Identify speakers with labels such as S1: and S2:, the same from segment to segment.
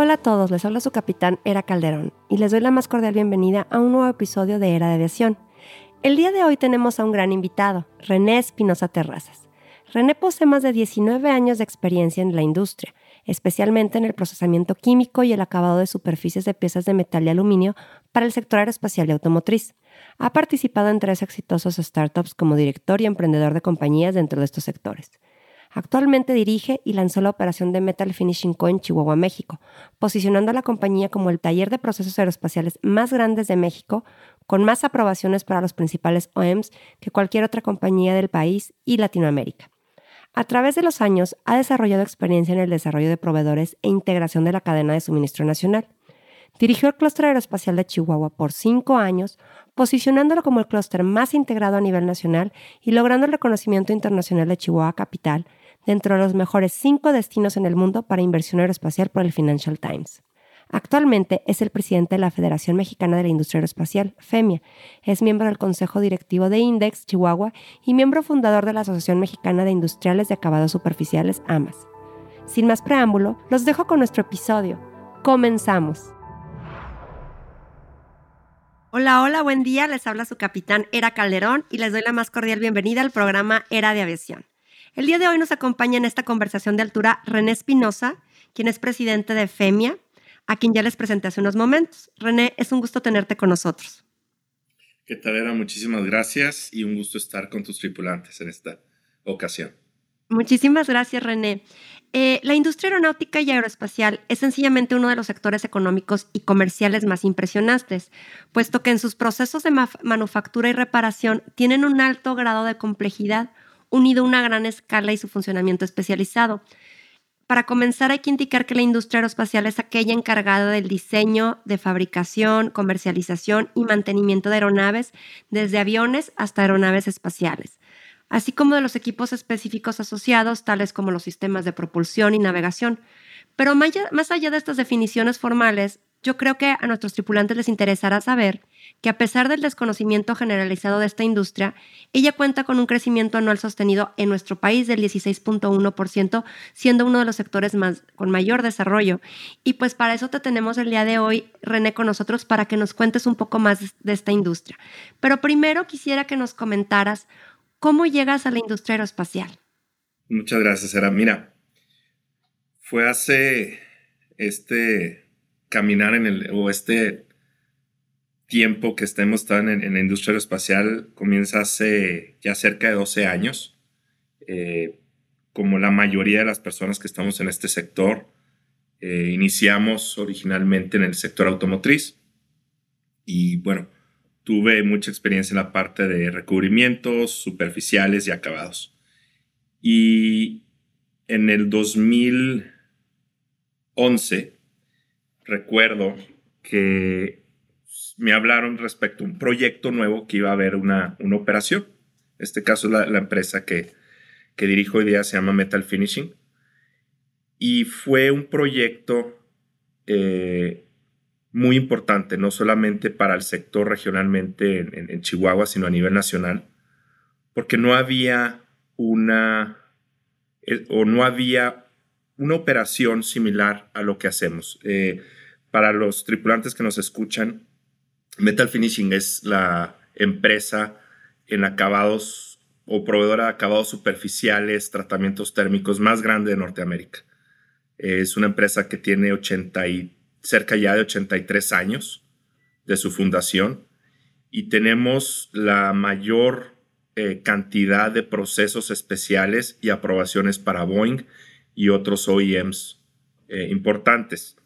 S1: Hola a todos, les habla su capitán Era Calderón y les doy la más cordial bienvenida a un nuevo episodio de Era de Aviación. El día de hoy tenemos a un gran invitado, René Espinosa Terrazas. René posee más de 19 años de experiencia en la industria, especialmente en el procesamiento químico y el acabado de superficies de piezas de metal y aluminio para el sector aeroespacial y automotriz. Ha participado en tres exitosos startups como director y emprendedor de compañías dentro de estos sectores. Actualmente dirige y lanzó la operación de Metal Finishing Co. en Chihuahua, México, posicionando a la compañía como el taller de procesos aeroespaciales más grandes de México, con más aprobaciones para los principales OEMs que cualquier otra compañía del país y Latinoamérica. A través de los años ha desarrollado experiencia en el desarrollo de proveedores e integración de la cadena de suministro nacional. Dirigió el clúster aeroespacial de Chihuahua por cinco años, posicionándolo como el clúster más integrado a nivel nacional y logrando el reconocimiento internacional de Chihuahua Capital dentro de los mejores cinco destinos en el mundo para inversión aeroespacial por el Financial Times. Actualmente es el presidente de la Federación Mexicana de la Industria Aeroespacial, FEMIA. Es miembro del Consejo Directivo de Index Chihuahua y miembro fundador de la Asociación Mexicana de Industriales de Acabados Superficiales, AMAS. Sin más preámbulo, los dejo con nuestro episodio. Comenzamos. Hola, hola, buen día. Les habla su capitán Era Calderón y les doy la más cordial bienvenida al programa Era de Aviación. El día de hoy nos acompaña en esta conversación de altura René Espinosa, quien es presidente de FEMIA, a quien ya les presenté hace unos momentos. René, es un gusto tenerte con nosotros.
S2: ¿Qué tal, Era? Muchísimas gracias y un gusto estar con tus tripulantes en esta ocasión.
S1: Muchísimas gracias, René. Eh, la industria aeronáutica y aeroespacial es sencillamente uno de los sectores económicos y comerciales más impresionantes, puesto que en sus procesos de manufactura y reparación tienen un alto grado de complejidad, unido a una gran escala y su funcionamiento especializado. Para comenzar, hay que indicar que la industria aeroespacial es aquella encargada del diseño, de fabricación, comercialización y mantenimiento de aeronaves, desde aviones hasta aeronaves espaciales, así como de los equipos específicos asociados, tales como los sistemas de propulsión y navegación. Pero más allá de estas definiciones formales, yo creo que a nuestros tripulantes les interesará saber que a pesar del desconocimiento generalizado de esta industria, ella cuenta con un crecimiento anual sostenido en nuestro país del 16.1%, siendo uno de los sectores más, con mayor desarrollo. Y pues para eso te tenemos el día de hoy, René, con nosotros para que nos cuentes un poco más de esta industria. Pero primero quisiera que nos comentaras cómo llegas a la industria aeroespacial.
S2: Muchas gracias, Era. Mira, fue hace este caminar en el, o este tiempo que estemos en, en, la industria aeroespacial comienza hace ya cerca de 12 años. Eh, como la mayoría de las personas que estamos en este sector, eh, iniciamos originalmente en el sector automotriz y bueno, tuve mucha experiencia en la parte de recubrimientos superficiales y acabados. Y en el 2011 recuerdo que me hablaron respecto a un proyecto nuevo que iba a haber una, una operación. En este caso, la, la empresa que, que dirijo hoy día se llama Metal Finishing. Y fue un proyecto eh, muy importante, no solamente para el sector regionalmente en, en, Chihuahua, sino a nivel nacional, porque no había una, o no había una operación similar a lo que hacemos. Eh, para los tripulantes que nos escuchan, Metal Finishing es la empresa en acabados o proveedora de acabados superficiales, tratamientos térmicos más grande de Norteamérica. Es una empresa que tiene 80 y, cerca ya de 83 años de su fundación y tenemos la mayor eh, cantidad de procesos especiales y aprobaciones para Boeing y otros OEMs eh, importantes.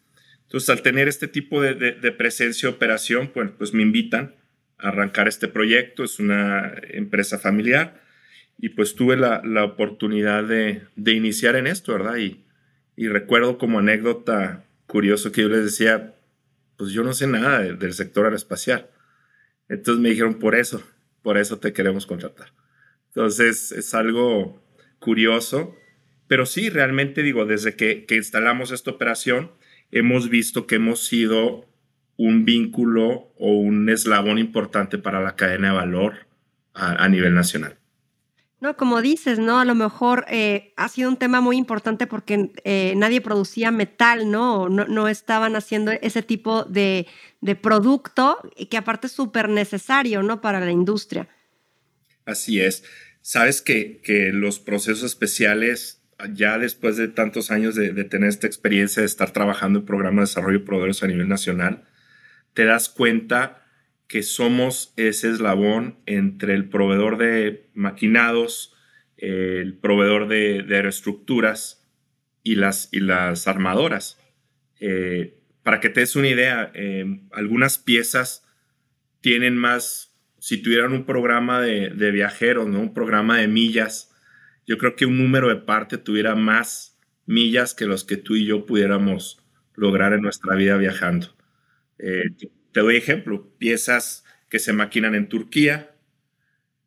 S2: Entonces, al tener este tipo de, presencia y operación, pues, pues, me invitan a arrancar este proyecto. Es una empresa familiar y pues tuve la, oportunidad de, iniciar en esto, ¿verdad? Y, Y recuerdo como anécdota curioso que yo les decía, pues yo no sé nada del sector aeroespacial. Entonces me dijeron, por eso, por eso te queremos contratar. Entonces es algo curioso, pero sí, realmente digo, desde que, instalamos esta operación, hemos visto que hemos sido un vínculo o un eslabón importante para la cadena de valor a nivel nacional.
S1: No, como dices, ¿no? A lo mejor eh, ha sido un tema muy importante porque eh, nadie producía metal, ¿no? ¿no? ¿no? estaban haciendo ese tipo de, de producto que aparte es súper necesario, ¿no? Para la industria.
S2: Así es. Sabes que, que, los procesos especiales, ya después de tantos años de, de tener esta experiencia de estar trabajando en programas de desarrollo de proveedores a nivel nacional, te das cuenta que somos ese eslabón entre el proveedor de maquinados, el proveedor de, aeroestructuras y las, armadoras. Eh, para que te des una idea, em, algunas piezas tienen más, si tuvieran un programa de, viajeros, ¿no? un programa de millas, yo creo que un número de parte tuviera más millas que los que tú y yo pudiéramos lograr en nuestra vida viajando. Eh, te doy ejemplo, piezas que se maquinan en Turquía,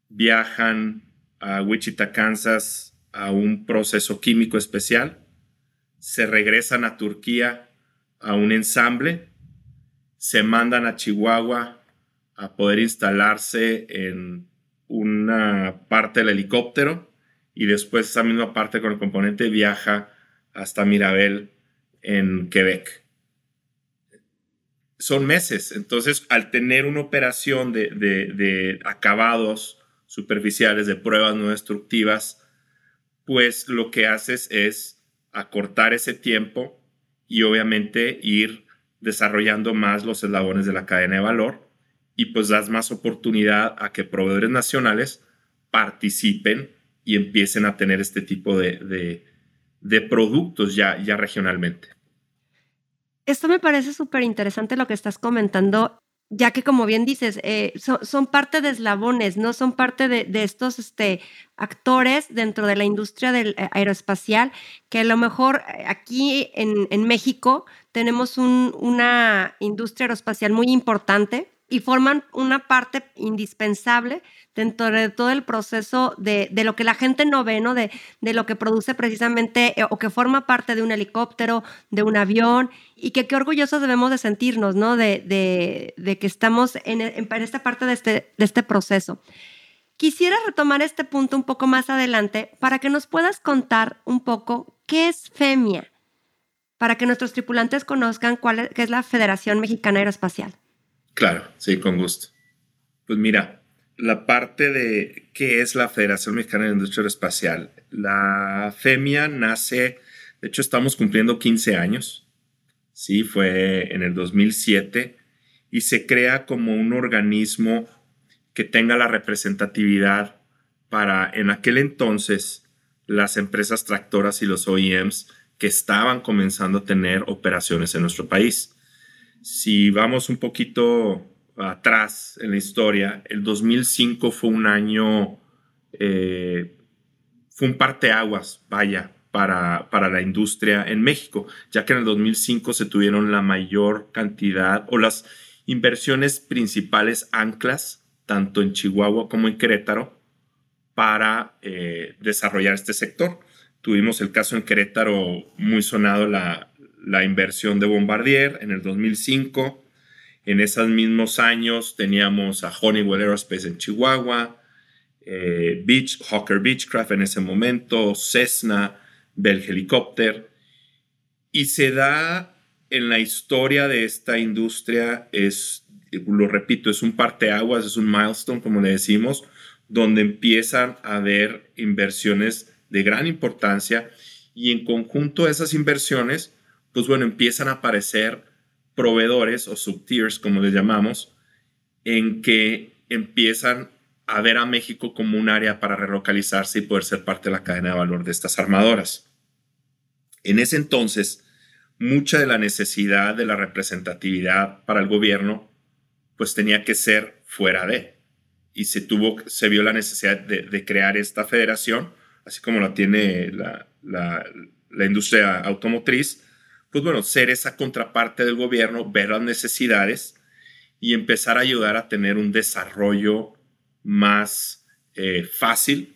S2: viajan a Wichita, Kansas, a un proceso químico especial, se regresan a Turquía a un ensamble, se mandan a Chihuahua a poder instalarse en una parte del helicóptero y después esa misma parte con el componente viaja hasta Mirabel en Quebec son meses. Entonces, al tener una operación de, acabados superficiales, de pruebas no destructivas, pues lo que haces es acortar ese tiempo y obviamente ir desarrollando más los eslabones de la cadena de valor y pues das más oportunidad a que proveedores nacionales participen y empiecen a tener este tipo de, de productos ya, ya regionalmente.
S1: Esto me parece súper interesante lo que estás comentando, ya que como bien dices, eh, son, parte de eslabones, ¿no? Son parte de, estos este, actores dentro de la industria del eh, aeroespacial, que a lo mejor eh, aquí en, México tenemos una industria aeroespacial muy importante y forman una parte indispensable dentro de todo el proceso de, lo que la gente no ve. De, de, lo que produce precisamente eh, o que forma parte de un helicóptero, de un avión y que qué orgullosos debemos de sentirnos, ¿no? De, que estamos en, en, esta parte de este, de este proceso. Quisiera retomar este punto un poco más adelante para que nos puedas contar un poco qué es FEMIA, para que nuestros tripulantes conozcan cuál qué es la Federación Mexicana Aeroespacial.
S2: Claro, sí, con gusto. Pues mira, la parte de qué es la Federación Mexicana de Industria Aeroespacial. La FEMIA nace, de hecho estamos cumpliendo 15 años, sí, fue en el 2007, y se crea como un organismo que tenga la representatividad para en aquel entonces las empresas tractoras y los OEMs que estaban comenzando a tener operaciones en nuestro país. Si vamos un poquito atrás en la historia, el 2005 fue un año, eh, fue un parteaguas, vaya, para, para la industria en México, ya que en el 2005 se tuvieron la mayor cantidad o las inversiones principales anclas, tanto en Chihuahua como en Querétaro, para eh, desarrollar este sector. Tuvimos el caso en Querétaro muy sonado, la, la inversión de Bombardier en el 2005. En esos mismos años teníamos a Honeywell Aerospace en Chihuahua, eh, Beach, Hawker Beechcraft en ese momento, Cessna, Bell Helicopter. Y se da en la historia de esta industria, es, lo repito, es un parteaguas, es un milestone, como le decimos, donde empiezan a haber inversiones de gran importancia y en conjunto esas inversiones pues bueno, empiezan a aparecer proveedores o subtiers, como les llamamos, en que empiezan a ver a México como un área para relocalizarse y poder ser parte de la cadena de valor de estas armadoras. En ese entonces, mucha de la necesidad de la representatividad para el gobierno, pues tenía que ser fuera de. Y se, tuvo, se vio la necesidad de, crear esta federación, así como la tiene la, la industria automotriz, pues bueno, ser esa contraparte del gobierno, ver las necesidades y empezar a ayudar a tener un desarrollo más eh, fácil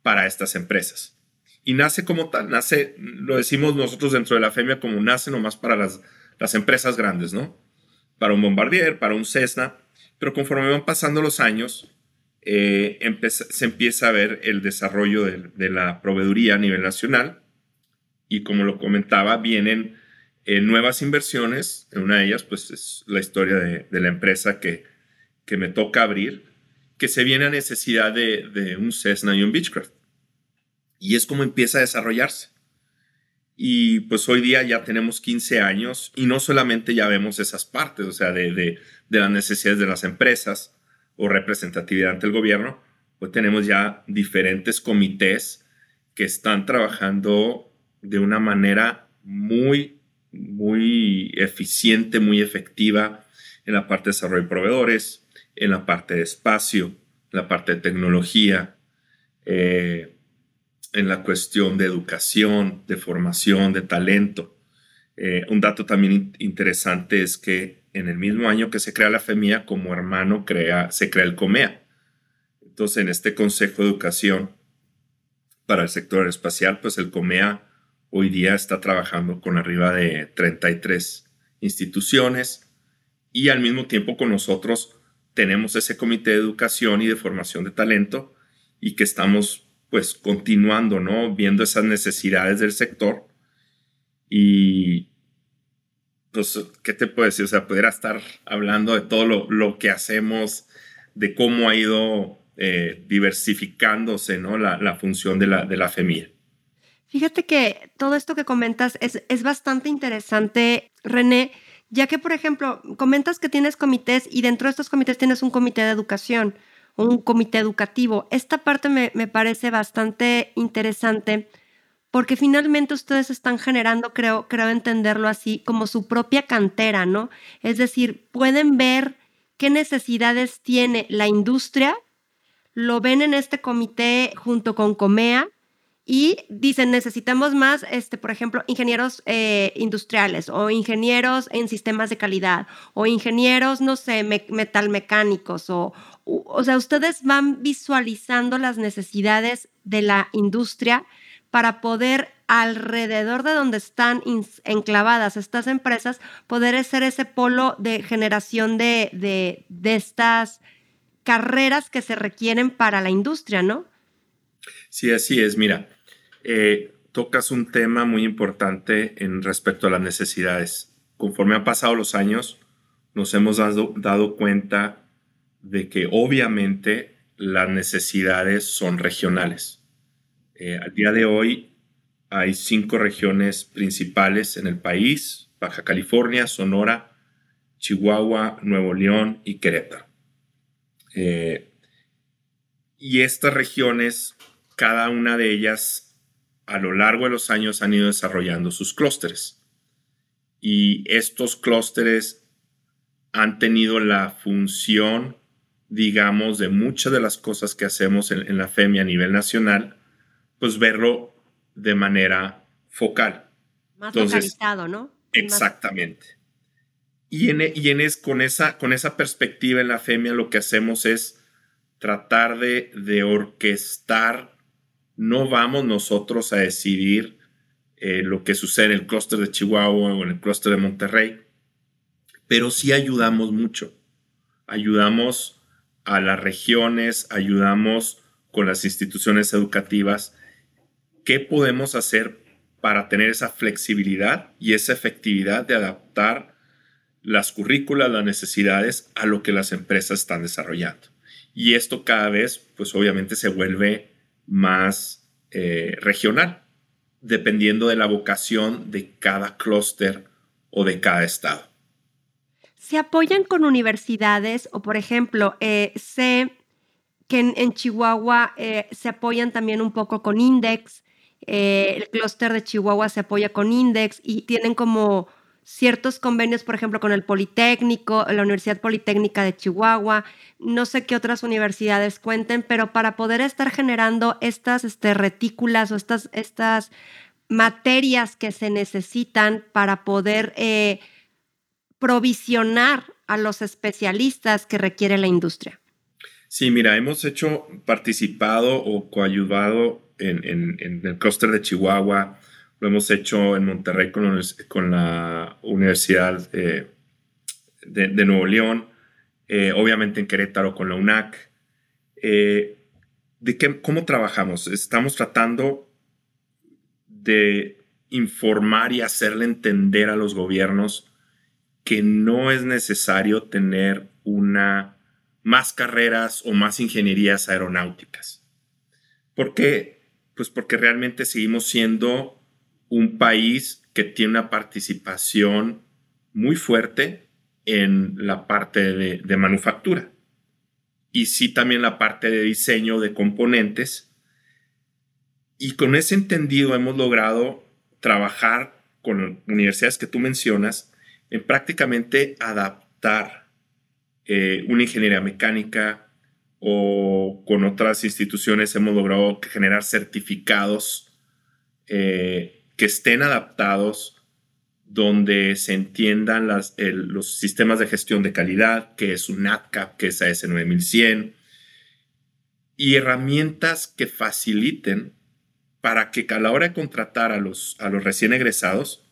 S2: para estas empresas. Y nace como tal, nace, lo decimos nosotros dentro de la FEMIA como nace nomás para las, las empresas grandes, ¿no? Para un Bombardier, para un Cessna, pero conforme van pasando los años, eh, se empieza a ver el desarrollo de, la proveeduría a nivel nacional y como lo comentaba, vienen eh, nuevas inversiones. Una de ellas, pues es la historia de, la empresa que, me toca abrir, que se viene a necesidad de, un Cessna y un Beechcraft. Y es como empieza a desarrollarse. Y pues hoy día ya tenemos 15 años y no solamente ya vemos esas partes, o sea, de, las necesidades de las empresas, o representatividad ante el gobierno, pues tenemos ya diferentes comités que están trabajando de una manera muy, muy eficiente, muy efectiva en la parte de desarrollo de proveedores, en la parte de espacio, en la parte de tecnología, eh, en la cuestión de educación, de formación, de talento. Eh, un dato también interesante es que en el mismo año que se crea la FEMIA, como hermano crea, se crea el COMEA. Entonces, en este Consejo de Educación para el sector espacial, pues el COMEA hoy día está trabajando con arriba de 33 instituciones y al mismo tiempo con nosotros tenemos ese comité de educación y de formación de talento y que estamos pues continuando, ¿no? Viendo esas necesidades del sector y, pues, ¿qué te puedo decir? O sea, pudiera estar hablando de todo lo, que hacemos, de cómo ha ido eh, diversificándose, ¿no? La, función de la, de la FEMIA.
S1: Fíjate que todo esto que comentas es, es bastante interesante, René, ya que, por ejemplo, comentas que tienes comités y dentro de estos comités tienes un comité de educación, un comité educativo. Esta parte me, me parece bastante interesante porque finalmente ustedes están generando, creo, creo entenderlo así, como su propia cantera, ¿no? Es decir, pueden ver qué necesidades tiene la industria, lo ven en este comité junto con Comea y dicen, necesitamos más, este, por ejemplo, ingenieros eh, industriales o ingenieros en sistemas de calidad o ingenieros, no sé, metalmecánicos o, o sea, ustedes van visualizando las necesidades de la industria para poder alrededor de donde están enclavadas estas empresas, poder ser ese polo de generación de, de, estas carreras que se requieren para la industria, ¿no?
S2: Sí, así es. Mira, eh, tocas un tema muy importante en respecto a las necesidades. Conforme han pasado los años, nos hemos dado, dado cuenta de que obviamente las necesidades son regionales. Eh, al día de hoy hay cinco regiones principales en el país, Baja California, Sonora, Chihuahua, Nuevo León y Querétaro. Eh, y estas regiones, cada una de ellas, a lo largo de los años han ido desarrollando sus clústeres. Y estos clústeres han tenido la función, digamos, de muchas de las cosas que hacemos en, en la FEMI a nivel nacional, pues verlo de manera focal.
S1: Más localizado, ¿no?
S2: Exactamente. Y, en, y en es, con, esa, con esa perspectiva en la FEMIA lo que hacemos es tratar de, de orquestar, no vamos nosotros a decidir eh, lo que sucede en el clúster de Chihuahua o en el clúster de Monterrey, pero sí ayudamos mucho. Ayudamos a las regiones, ayudamos con las instituciones educativas ¿qué podemos hacer para tener esa flexibilidad y esa efectividad de adaptar las currículas, las necesidades a lo que las empresas están desarrollando? Y esto cada vez, pues obviamente se vuelve más eh, regional, dependiendo de la vocación de cada clúster o de cada estado.
S1: ¿Se apoyan con universidades o, por ejemplo, eh, sé que en, Chihuahua eh, se apoyan también un poco con Index, eh, el clúster de Chihuahua se apoya con Index y tienen como ciertos convenios, por ejemplo, con el Politécnico, la Universidad Politécnica de Chihuahua, no sé qué otras universidades cuenten, pero para poder estar generando estas este, retículas o estas, estas materias que se necesitan para poder eh, provisionar a los especialistas que requiere la industria?
S2: Sí, mira, hemos hecho, participado o coayudado en, el clúster de Chihuahua, lo hemos hecho en Monterrey con, la Universidad de, Nuevo León, eh, obviamente en Querétaro con la UNAC. Eh, ¿De qué, cómo trabajamos? Estamos tratando de informar y hacerle entender a los gobiernos que no es necesario tener una más carreras o más ingenierías aeronáuticas. ¿Por qué? Pues porque realmente seguimos siendo un país que tiene una participación muy fuerte en la parte de, manufactura y sí también la parte de diseño de componentes. Y con ese entendido hemos logrado trabajar con universidades que tú mencionas en prácticamente adaptar eh, una ingeniería mecánica o con otras instituciones hemos logrado generar certificados eh, que estén adaptados donde se entiendan los sistemas de gestión de calidad, que es un NATCAP, que es AS9100, y herramientas que faciliten para que a la hora de contratar a los, a los recién egresados,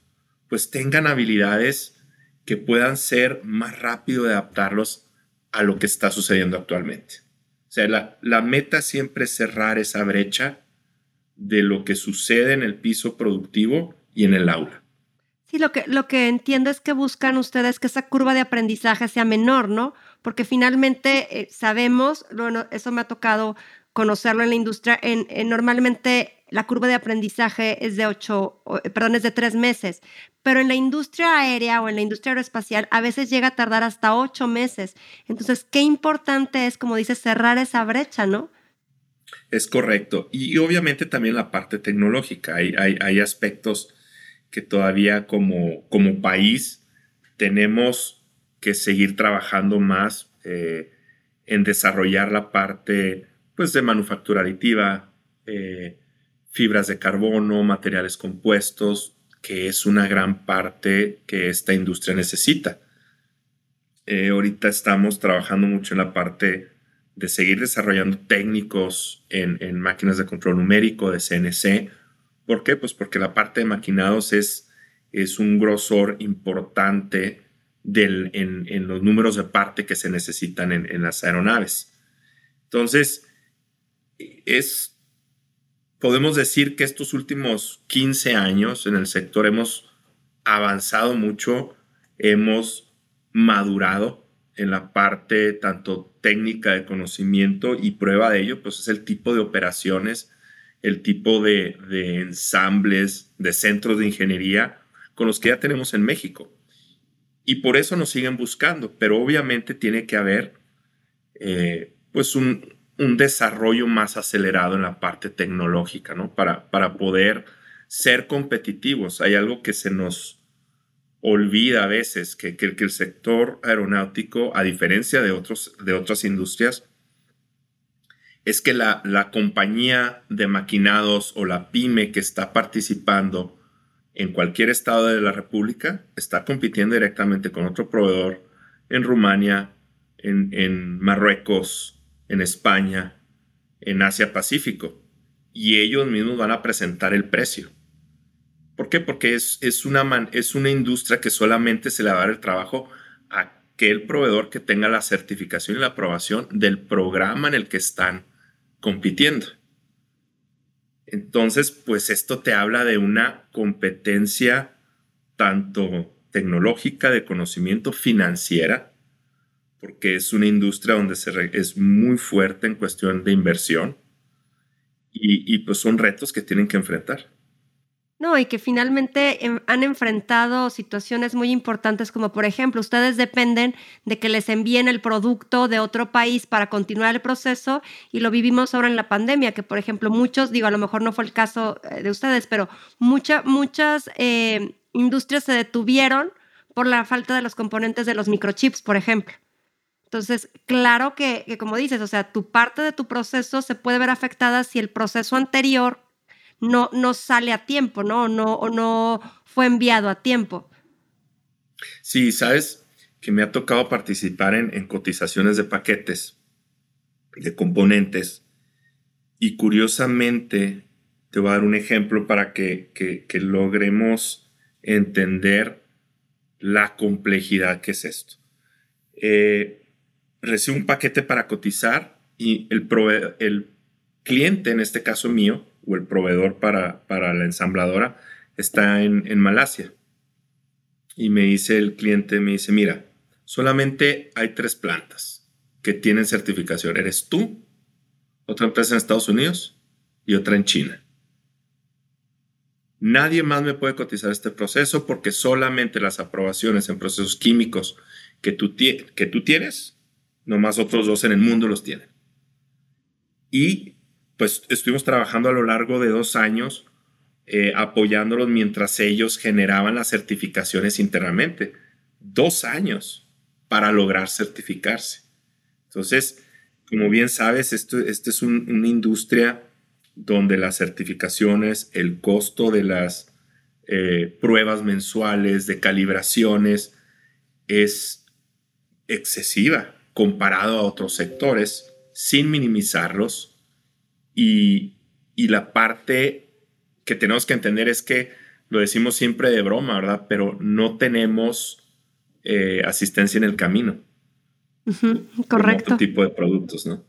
S2: pues tengan habilidades que puedan ser más rápido de adaptarlos a lo que está sucediendo actualmente. O sea, la, la meta siempre es cerrar esa brecha de lo que sucede en el piso productivo y en el aula.
S1: Sí, lo que, lo que entiendo es que buscan ustedes que esa curva de aprendizaje sea menor, ¿no? Porque finalmente eh, sabemos, bueno, eso me ha tocado conocerlo en la industria, en, normalmente la curva de aprendizaje es de ocho, eh, perdón, es de tres meses, pero en la industria aérea o en la industria aeroespacial a veces llega a tardar hasta ocho meses. Entonces, qué importante es, como dices, cerrar esa brecha, ¿no?
S2: Es correcto. Y, obviamente también la parte tecnológica. Hay, hay, hay aspectos que todavía como, como país tenemos que seguir trabajando más eh, en desarrollar la parte pues, de manufactura aditiva, eh, fibras de carbono, materiales compuestos, que es una gran parte que esta industria necesita. Eh, ahorita estamos trabajando mucho en la parte de seguir desarrollando técnicos en, en máquinas de control numérico, de CNC, ¿Por qué? Pues porque la parte de maquinados es, es un grosor importante del, en, los números de parte que se necesitan en, las aeronaves. Entonces, es, podemos decir que estos últimos 15 años en el sector hemos avanzado mucho, hemos madurado en la parte tanto técnica de conocimiento y prueba de ello, pues es el tipo de operaciones el tipo de, ensambles, de centros de ingeniería con los que ya tenemos en México. Y por eso nos siguen buscando, pero obviamente tiene que haber eh, pues un, desarrollo más acelerado en la parte tecnológica, ¿no? Para, para poder ser competitivos. Hay algo que se nos olvida a veces, que, el sector aeronáutico, a diferencia de, otros, de otras industrias, es que la, compañía de maquinados o la pyme que está participando en cualquier estado de la República está compitiendo directamente con otro proveedor en Rumania, en, Marruecos, en España, en Asia Pacífico. Y ellos mismos van a presentar el precio. ¿Por qué? Porque es, es, una, es una industria que solamente se le va a dar el trabajo a aquel proveedor que tenga la certificación y la aprobación del programa en el que están compitiendo. Entonces, pues esto te habla de una competencia tanto tecnológica, de conocimiento financiera, porque es una industria donde se es muy fuerte en cuestión de inversión y, y pues son retos que tienen que enfrentar.
S1: No, y que finalmente em, han enfrentado situaciones muy importantes como por ejemplo, ustedes dependen de que les envíen el producto de otro país para continuar el proceso y lo vivimos ahora en la pandemia, que por ejemplo muchos, digo, a lo mejor no fue el caso eh, de ustedes, pero muchas eh, industrias se detuvieron por la falta de los componentes de los microchips, por ejemplo. Entonces, claro que, que como dices, o sea, tu parte de tu proceso se puede ver afectada si el proceso anterior no, no sale a tiempo, ¿no? no, o no fue enviado a tiempo.
S2: Sí, sabes que me ha tocado participar en, cotizaciones de paquetes, de componentes, y curiosamente te voy a dar un ejemplo para que, que logremos entender la complejidad que es esto. Eh, recibo un paquete para cotizar y el cliente, en este caso mío, o el proveedor para, para la ensambladora, está en, en Malasia. Y me dice el cliente, me dice, mira, solamente hay tres plantas que tienen certificación. Eres tú, otra empresa en Estados Unidos y otra en China. Nadie más me puede cotizar este proceso porque solamente las aprobaciones en procesos químicos que tú, que tú tienes, nomás otros dos en el mundo los tienen. Y pues estuvimos trabajando a lo largo de dos años eh, apoyándolos mientras ellos generaban las certificaciones internamente. Dos años para lograr certificarse. Entonces, como bien sabes, esto, es una industria donde las certificaciones, el costo de las eh, pruebas mensuales, de calibraciones, es excesiva comparado a otros sectores, sin minimizarlos. Y, la parte que tenemos que entender es que lo decimos siempre de broma, ¿verdad? Pero no tenemos eh, asistencia en el camino.
S1: correcto.
S2: Otro tipo de productos, ¿no?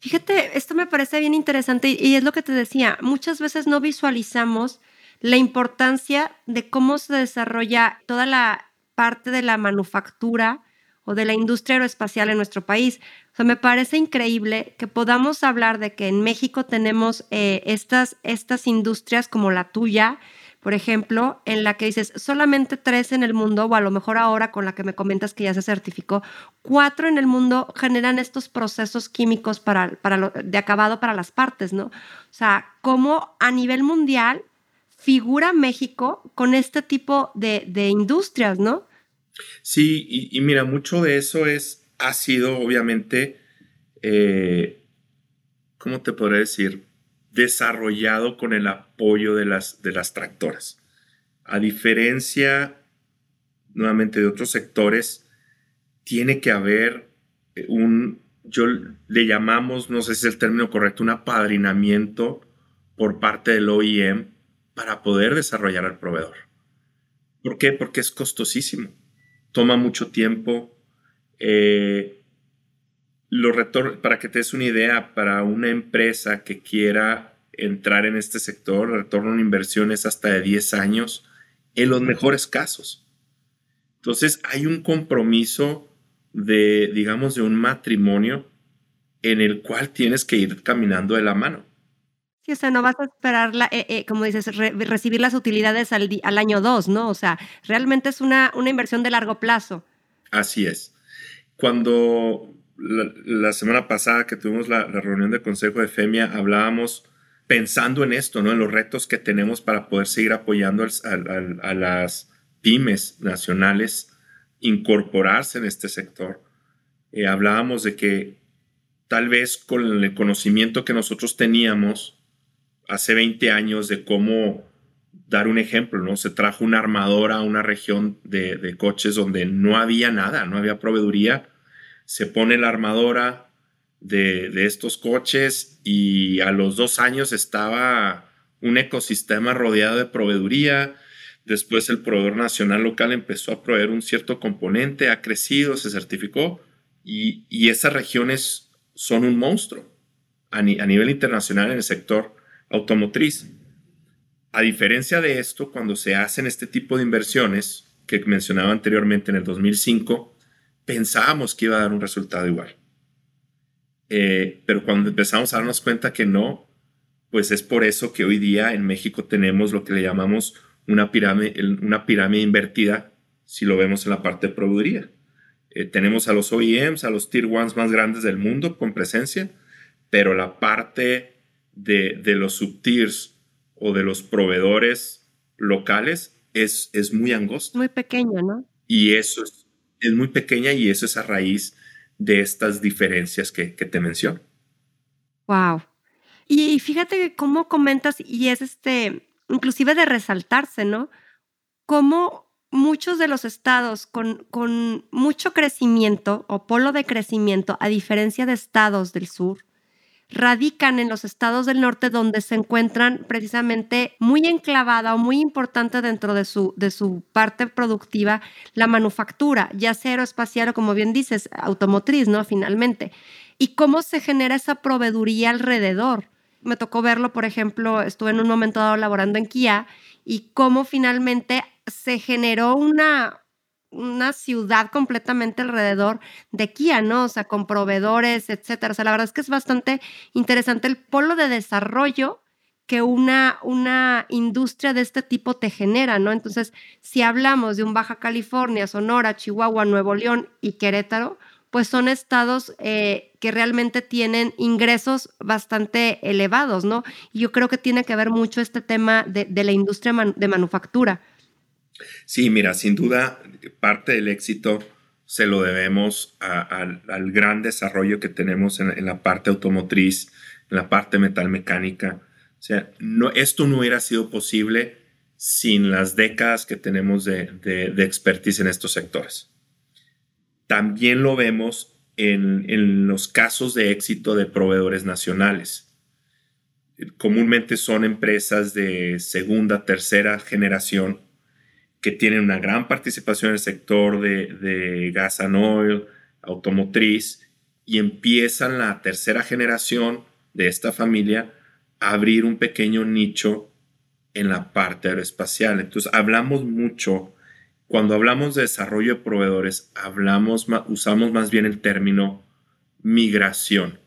S1: Fíjate, esto me parece bien interesante y, es lo que te decía, muchas veces no visualizamos la importancia de cómo se desarrolla toda la parte de la manufactura o de la industria aeroespacial en nuestro país. O sea, me parece increíble que podamos hablar de que en México tenemos eh, estas, estas industrias como la tuya, por ejemplo, en la que dices solamente tres en el mundo, o a lo mejor ahora con la que me comentas que ya se certificó, cuatro en el mundo generan estos procesos químicos para, para de acabado para las partes, ¿no? O sea, cómo a nivel mundial figura México con este tipo de, de industrias, ¿no?
S2: Sí, y, mira, mucho de eso es, ha sido obviamente, eh, ¿cómo te podría decir? desarrollado con el apoyo de las, de las tractoras. A diferencia, nuevamente, de otros sectores, tiene que haber eh, un, yo le llamamos, no sé si es el término correcto, un apadrinamiento por parte del OEM para poder desarrollar al proveedor. ¿Por qué? Porque es costosísimo, toma mucho tiempo. Eh, para que te des una idea, para una empresa que quiera entrar en este sector, retorno en inversiones hasta de 10 años, en los mejores casos. Entonces hay un compromiso de, digamos, de un matrimonio en el cual tienes que ir caminando de la mano.
S1: Sí, o sea, no vas a esperar, eh, eh, como dices, recibir las utilidades al, al año 2, ¿no? O sea, realmente es una, una inversión de largo plazo.
S2: Así es. Cuando la, semana pasada que tuvimos la, reunión de consejo de FEMIA, hablábamos pensando en esto, ¿no? En los retos que tenemos para poder seguir apoyando a, las pymes nacionales incorporarse en este sector. Eh, hablábamos de que tal vez con el conocimiento que nosotros teníamos hace 20 años de cómo dar un ejemplo, ¿no? Se trajo una armadora a una región de, coches donde no había nada, no había proveeduría se pone la armadora de, estos coches y a los dos años estaba un ecosistema rodeado de proveeduría. Después el proveedor nacional local empezó a proveer un cierto componente, ha crecido, se certificó y, esas regiones son un monstruo a, nivel internacional en el sector automotriz. A diferencia de esto, cuando se hacen este tipo de inversiones que mencionaba anteriormente en el 2005, pensábamos que iba a dar un resultado igual. Eh, pero cuando empezamos a darnos cuenta que no, pues es por eso que hoy día en México tenemos lo que le llamamos una pirámide, una pirámide invertida, si lo vemos en la parte de proveeduría. Eh, tenemos a los OEMs, a los Tier 1 más grandes del mundo con presencia, pero la parte de, de los subtiers o de los proveedores locales es, es muy angosta.
S1: Muy pequeño, ¿no?
S2: Y eso es, es muy pequeña y eso es a raíz de estas diferencias que, te menciono.
S1: Wow. Y fíjate cómo comentas, y es este, inclusive de resaltarse, ¿no? Cómo muchos de los estados con, con mucho crecimiento o polo de crecimiento, a diferencia de estados del sur, radican en los estados del norte donde se encuentran precisamente muy enclavada o muy importante dentro de su, de su parte productiva la manufactura, ya sea aeroespacial o como bien dices, automotriz, ¿no? Finalmente. Y cómo se genera esa proveeduría alrededor. Me tocó verlo, por ejemplo, estuve en un momento dado laborando en Kia y cómo finalmente se generó una, una ciudad completamente alrededor de Kia, ¿no? O sea, con proveedores, etcétera. O sea, la verdad es que es bastante interesante el polo de desarrollo que una, una industria de este tipo te genera, ¿no? Entonces, si hablamos de un Baja California, Sonora, Chihuahua, Nuevo León y Querétaro, pues son estados eh, que realmente tienen ingresos bastante elevados, ¿no? Y yo creo que tiene que ver mucho este tema de, la industria de manufactura.
S2: Sí, mira, sin duda parte del éxito se lo debemos al gran desarrollo que tenemos en, la parte automotriz, en la parte metalmecánica. O sea, no, esto no hubiera sido posible sin las décadas que tenemos de, de, expertise en estos sectores. También lo vemos en, en los casos de éxito de proveedores nacionales. Comúnmente son empresas de segunda, tercera generación que tienen una gran participación en el sector de, gas and oil, automotriz, y empiezan la tercera generación de esta familia a abrir un pequeño nicho en la parte aeroespacial. Entonces, hablamos mucho, cuando hablamos de desarrollo de proveedores, hablamos, usamos más bien el término migración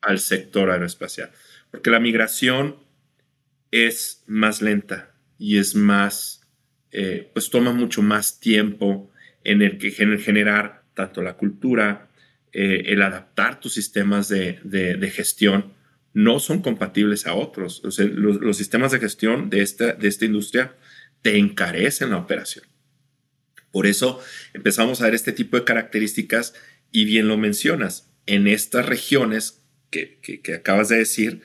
S2: al sector aeroespacial, porque la migración es más lenta y es más eh, pues toma mucho más tiempo en el que generar tanto la cultura, eh, el adaptar tus sistemas de, gestión, no son compatibles a otros. los, sistemas de gestión de esta, de esta industria te encarecen la operación. Por eso empezamos a ver este tipo de características y bien lo mencionas, en estas regiones que, que acabas de decir,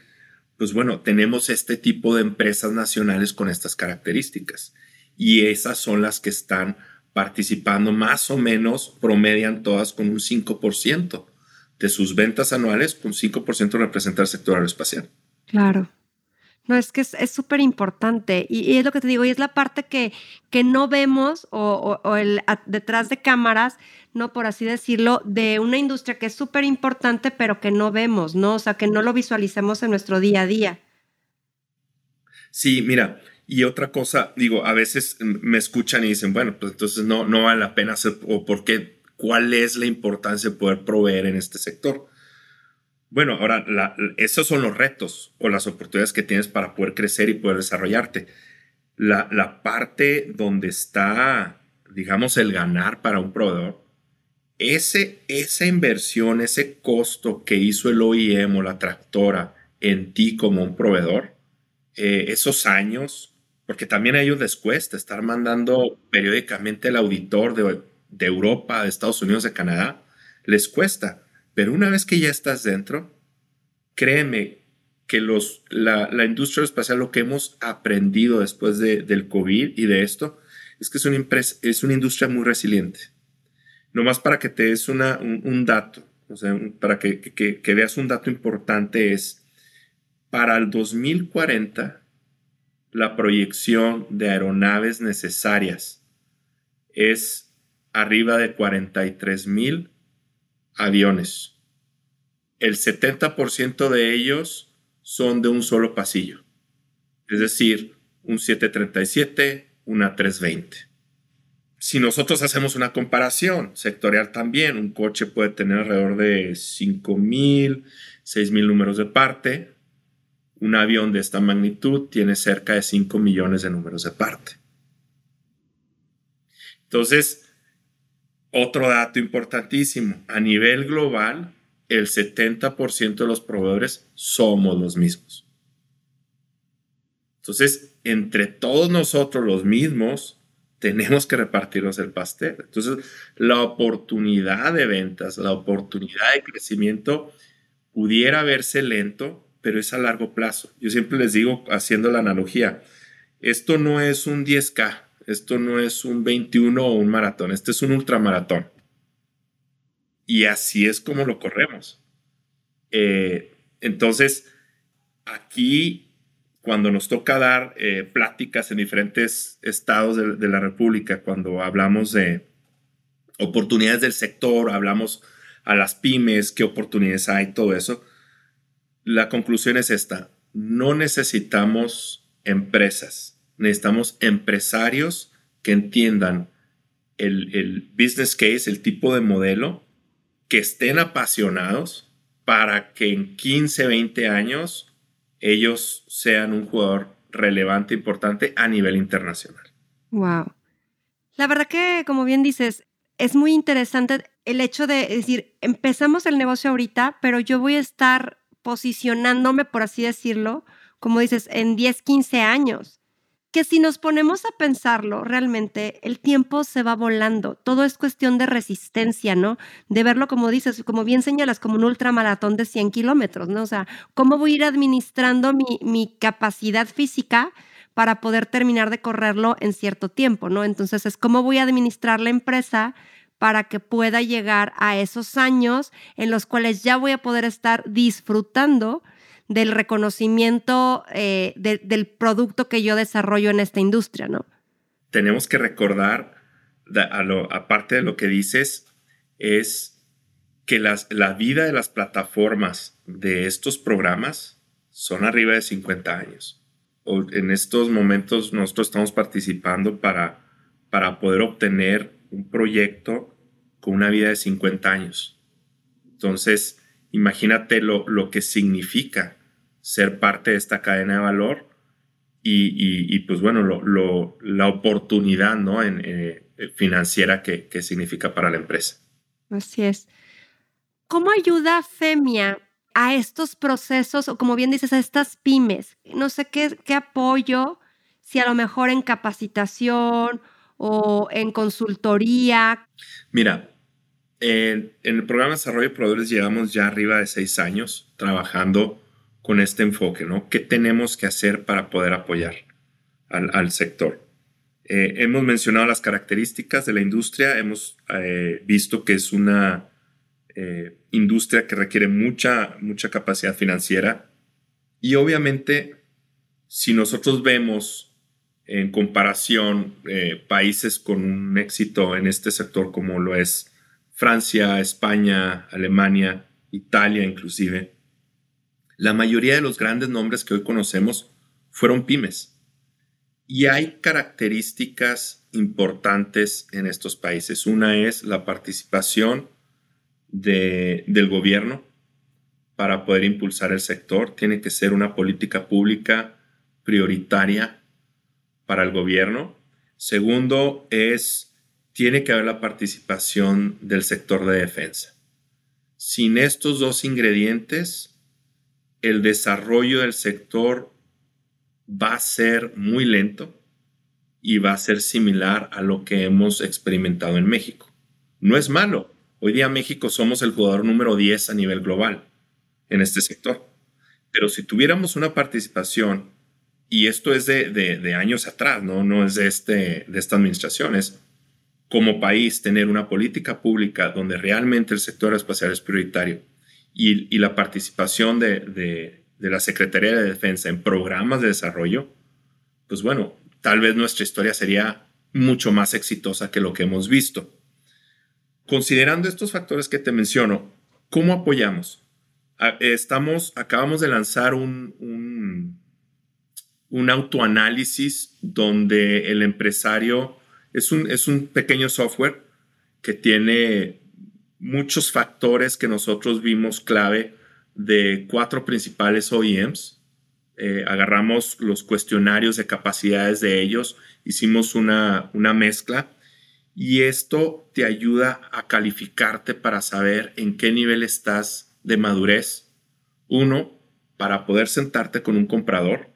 S2: pues bueno, tenemos este tipo de empresas nacionales con estas características y esas son las que están participando más o menos, promedian todas con un 5% de sus ventas anuales, con 5% representa el sector aeroespacial.
S1: Claro. No, es que es súper importante y, es lo que te digo, y es la parte que, que no vemos o, el, detrás de cámaras, no por así decirlo, de una industria que es súper importante, pero que no vemos, ¿no? O sea, que no lo visualicemos en nuestro día a día.
S2: Sí, mira, y otra cosa, digo, a veces me escuchan y dicen, bueno, pues entonces no, no vale la pena hacer, o por qué, cuál es la importancia de poder proveer en este sector. Bueno, ahora, esos son los retos o las oportunidades que tienes para poder crecer y poder desarrollarte. La, la parte donde está, digamos, el ganar para un proveedor, ese, esa inversión, ese costo que hizo el OIM o la tractora en ti como un proveedor, eh, esos años, porque también a ellos les cuesta estar mandando periódicamente el auditor de, Europa, de Estados Unidos, de Canadá, les cuesta. Pero una vez que ya estás dentro, créeme que los, la, industria espacial, lo que hemos aprendido después del COVID y de esto, es que es una, es una industria muy resiliente. Nomás para que te des una, un, dato, o sea, para que, que veas un dato importante es, para el 2040, la proyección de aeronaves necesarias es arriba de 43 mil aviones. El 70% de ellos son de un solo pasillo, es decir, un 737, una 320. Si nosotros hacemos una comparación sectorial también, un coche puede tener alrededor de 5 mil, 6 mil números de parte, un avión de esta magnitud tiene cerca de 5 millones de números de parte. Entonces, otro dato importantísimo, a nivel global, el 70% de los proveedores somos los mismos. Entonces, entre todos nosotros los mismos, tenemos que repartirnos el pastel. Entonces, la oportunidad de ventas, la oportunidad de crecimiento pudiera verse lento pero es a largo plazo. Yo siempre les digo, haciendo la analogía, esto no es un 10K, esto no es un 21 o un maratón, este es un ultramaratón. Y así es como lo corremos. Eh, entonces, aquí, cuando nos toca dar eh, pláticas en diferentes estados de, la República, cuando hablamos de oportunidades del sector, hablamos a las pymes, qué oportunidades hay, todo eso, la conclusión es esta, no necesitamos empresas, necesitamos empresarios que entiendan el, business case, el tipo de modelo, que estén apasionados para que en 15, 20 años ellos sean un jugador relevante, importante a nivel internacional.
S1: Wow. La verdad que, como bien dices, es muy interesante el hecho de decir, empezamos el negocio ahorita, pero yo voy a estar posicionándome, por así decirlo, como dices, en 10, 15 años que si nos ponemos a pensarlo, realmente el tiempo se va volando. Todo es cuestión de resistencia, ¿no? De verlo como dices, como bien señalas, como un ultramaratón de 100 kilómetros, ¿no? O sea, ¿cómo voy a ir administrando mi, mi capacidad física para poder terminar de correrlo en cierto tiempo, ¿no? Entonces, es cómo voy a administrar la empresa para que pueda llegar a esos años en los cuales ya voy a poder estar disfrutando del reconocimiento eh, del producto que yo desarrollo en esta industria, ¿no?
S2: Tenemos que recordar, aparte de lo que dices, es que la vida de las plataformas de estos programas son arriba de 50 años. en estos momentos nosotros estamos participando para, para poder obtener un proyecto con una vida de 50 años. Entonces, imagínate lo, que significa ser parte de esta cadena de valor y, pues bueno, la oportunidad ¿no? en, eh, financiera que, significa para la empresa.
S1: Así es. ¿Cómo ayuda FEMIA a estos procesos o como bien dices, a estas pymes? No sé qué, qué apoyo, si a lo mejor en capacitación o en consultoría.
S2: Mira, en, el programa de desarrollo de proveedores llevamos ya arriba de seis años trabajando con este enfoque, ¿no? ¿Qué tenemos que hacer para poder apoyar al, sector? Eh, hemos mencionado las características de la industria, hemos eh, visto que es una eh, industria que requiere mucha, mucha capacidad financiera y obviamente si nosotros vemos en comparación países con un éxito en este sector como lo es Francia, España, Alemania, Italia inclusive, la mayoría de los grandes nombres que hoy conocemos fueron pymes. Y hay características importantes en estos países. Una es la participación del gobierno para poder impulsar el sector. Tiene que ser una política pública prioritaria para el gobierno. Segundo es, tiene que haber la participación del sector de defensa. Sin estos dos ingredientes, el desarrollo del sector va a ser muy lento y va a ser similar a lo que hemos experimentado en México. No es malo. Hoy día México somos el jugador número 10 a nivel global en este sector. Pero si tuviéramos una participación, y esto es de, años atrás, ¿no? es de, este, de esta administración, es como país tener una política pública donde realmente el sector espacial es prioritario y, la participación de, la Secretaría de Defensa en programas de desarrollo, pues bueno, tal vez nuestra historia sería mucho más exitosa que lo que hemos visto. Considerando estos factores que te menciono, ¿cómo apoyamos? Estamos, acabamos de lanzar un, un autoanálisis donde el empresario es un, es un pequeño software que tiene muchos factores que nosotros vimos clave de cuatro principales OEMs. Eh, agarramos los cuestionarios de capacidades de ellos, hicimos una, una mezcla y esto te ayuda a calificarte para saber en qué nivel estás de madurez. Uno, para poder sentarte con un comprador,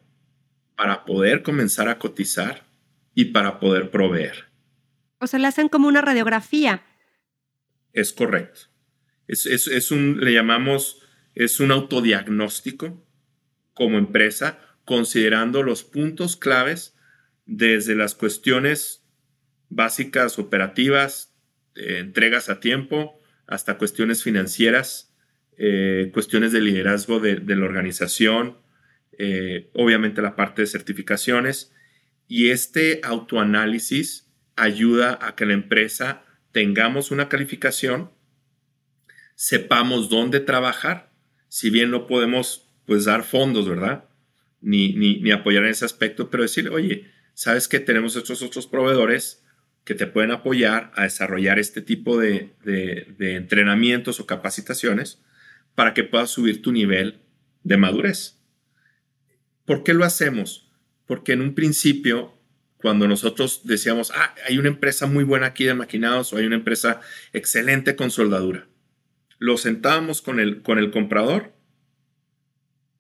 S2: para poder comenzar a cotizar y para poder proveer.
S1: O sea, le hacen como una radiografía
S2: es correcto. Es, un, le llamamos, es un autodiagnóstico como empresa, considerando los puntos claves desde las cuestiones básicas operativas, entregas a tiempo, hasta cuestiones financieras, eh, cuestiones de liderazgo de, la organización, eh, obviamente la parte de certificaciones. Y este autoanálisis ayuda a que la empresa tengamos una calificación, sepamos dónde trabajar, si bien no podemos pues dar fondos, ¿verdad? Ni, ni, apoyar en ese aspecto, pero decir, oye, sabes que tenemos estos otros proveedores que te pueden apoyar a desarrollar este tipo de, de entrenamientos o capacitaciones para que puedas subir tu nivel de madurez. ¿Por qué lo hacemos? Porque en un principio cuando nosotros decíamos, ah, hay una empresa muy buena aquí de maquinados o hay una empresa excelente con soldadura. Lo sentábamos con el, con el comprador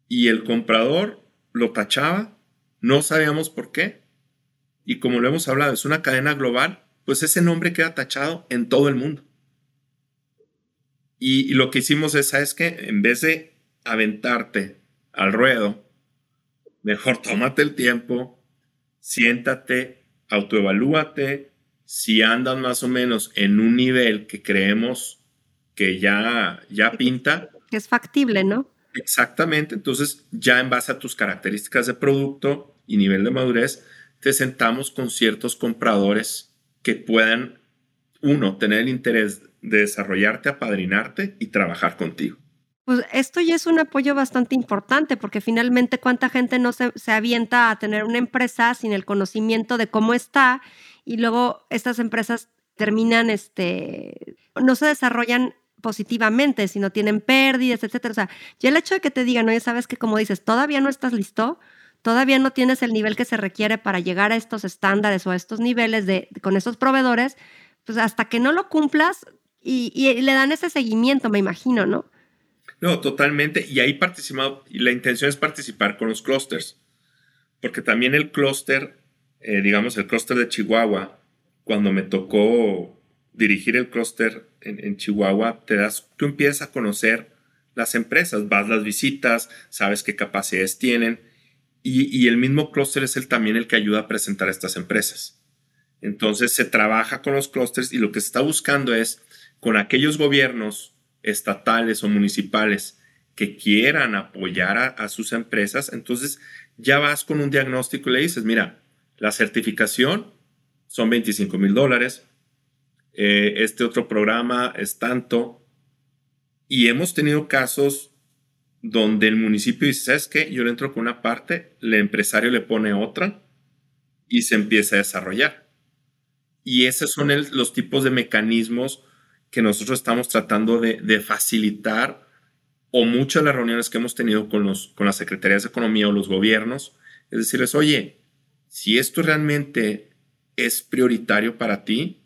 S2: y el comprador lo tachaba, no sabíamos por qué. Y como lo hemos hablado, es una cadena global, pues ese nombre queda tachado en todo el mundo. Y, lo que hicimos es, ¿sabes qué? En vez de aventarte al ruedo, mejor tómate el tiempo, siéntate, autoevalúate, si andan más o menos en un nivel que creemos que ya, ya pinta.
S1: Que es factible, ¿no?
S2: Exactamente, entonces ya en base a tus características de producto y nivel de madurez, te sentamos con ciertos compradores que puedan, uno, tener el interés de desarrollarte, apadrinarte y trabajar contigo.
S1: Pues esto ya es un apoyo bastante importante porque finalmente cuánta gente no se, avienta a tener una empresa sin el conocimiento de cómo está y luego estas empresas terminan, este, no se desarrollan positivamente, sino tienen pérdidas, etcétera. O sea, ya el hecho de que te digan, oye, sabes que como dices, todavía no estás listo, todavía no tienes el nivel que se requiere para llegar a estos estándares o a estos niveles de, con esos proveedores, pues hasta que no lo cumplas y le dan ese seguimiento, me imagino, ¿no?
S2: No, totalmente. Y ahí participado, la intención es participar con los clústeres. Porque también el clúster, eh, digamos, el clúster de Chihuahua, cuando me tocó dirigir el clúster en, Chihuahua, te das, tú empiezas a conocer las empresas, vas las visitas, sabes qué capacidades tienen. Y, y el mismo clúster es el, también el que ayuda a presentar a estas empresas. Entonces se trabaja con los clústeres y lo que se está buscando es con aquellos gobiernos estatales o municipales que quieran apoyar a, sus empresas, entonces ya vas con un diagnóstico y le dices, mira, la certificación son 25 mil dólares, eh, este otro programa es tanto, y hemos tenido casos donde el municipio dice, ¿sabes qué? Yo le entro con una parte, el empresario le pone otra y se empieza a desarrollar. Y esos son los tipos de mecanismos que nosotros estamos tratando de, facilitar o muchas de las reuniones que hemos tenido con, los, con las secretarías de economía o los gobiernos, es decirles, oye, si esto realmente es prioritario para ti,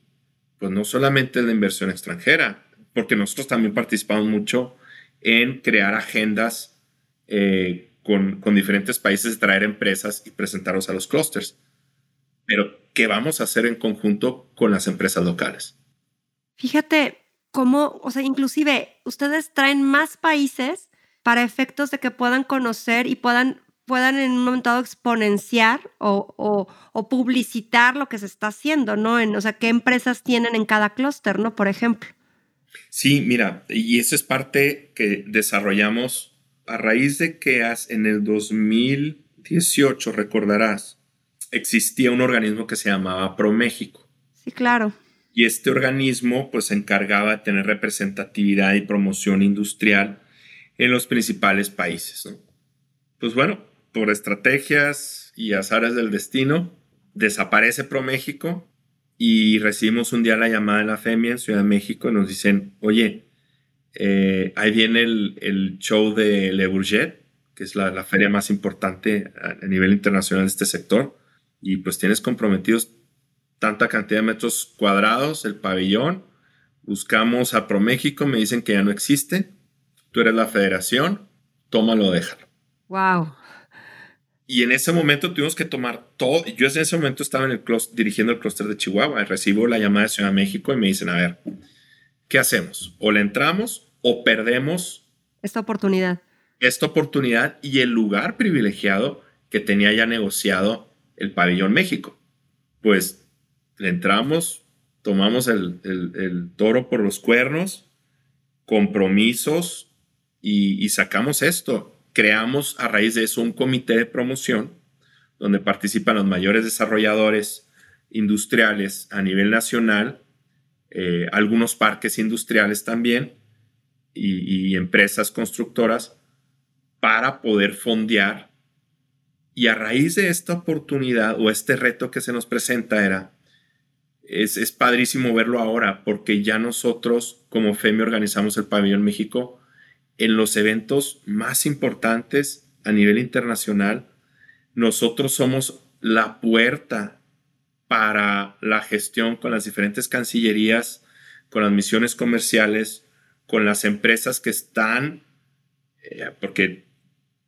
S2: pues no solamente la inversión extranjera, porque nosotros también participamos mucho en crear agendas eh, con, con, diferentes países, traer empresas y presentarlos a los clústeres. Pero, ¿qué vamos a hacer en conjunto con las empresas locales?
S1: Fíjate cómo, o sea, inclusive ustedes traen más países para efectos de que puedan conocer y puedan, puedan en un momento dado exponenciar o, publicitar lo que se está haciendo, ¿no? En, o sea, qué empresas tienen en cada clúster, ¿no? Por ejemplo.
S2: Sí, mira, y eso es parte que desarrollamos a raíz de que en el 2018, recordarás, existía un organismo que se llamaba ProMéxico.
S1: Sí, claro
S2: y este organismo pues se encargaba de tener representatividad y promoción industrial en los principales países. Pues bueno, por estrategias y azares del destino, desaparece ProMéxico y recibimos un día la llamada de la FEMIA en Ciudad de México y nos dicen, oye, eh, ahí viene el, show de Le Bourget, que es la, la, feria más importante a, a nivel internacional de este sector, y pues tienes comprometidos tanta cantidad de metros cuadrados el pabellón. Buscamos a ProMéxico, me dicen que ya no existe. Tú eres la federación, tómalo, déjalo.
S1: Wow.
S2: Y en ese momento tuvimos que tomar todo. Yo en ese momento estaba en el dirigiendo el clúster de Chihuahua. Recibo la llamada de Ciudad de México y me dicen, a ver, ¿qué hacemos? O le entramos o perdemos
S1: esta oportunidad.
S2: esta oportunidad y el lugar privilegiado que tenía ya negociado el pabellón México. Pues entramos, tomamos el, toro por los cuernos, compromisos y, y sacamos esto. Creamos a raíz de eso un comité de promoción donde participan los mayores desarrolladores industriales a nivel nacional, eh, algunos parques industriales también y, empresas constructoras para poder fondear. Y a raíz de esta oportunidad o este reto que se nos presenta era, es, es padrísimo verlo ahora porque ya nosotros como FEMI organizamos el Pabellón México en los eventos más importantes a nivel internacional nosotros somos la puerta para la gestión con las diferentes cancillerías, con las misiones comerciales, con las empresas que están, eh, porque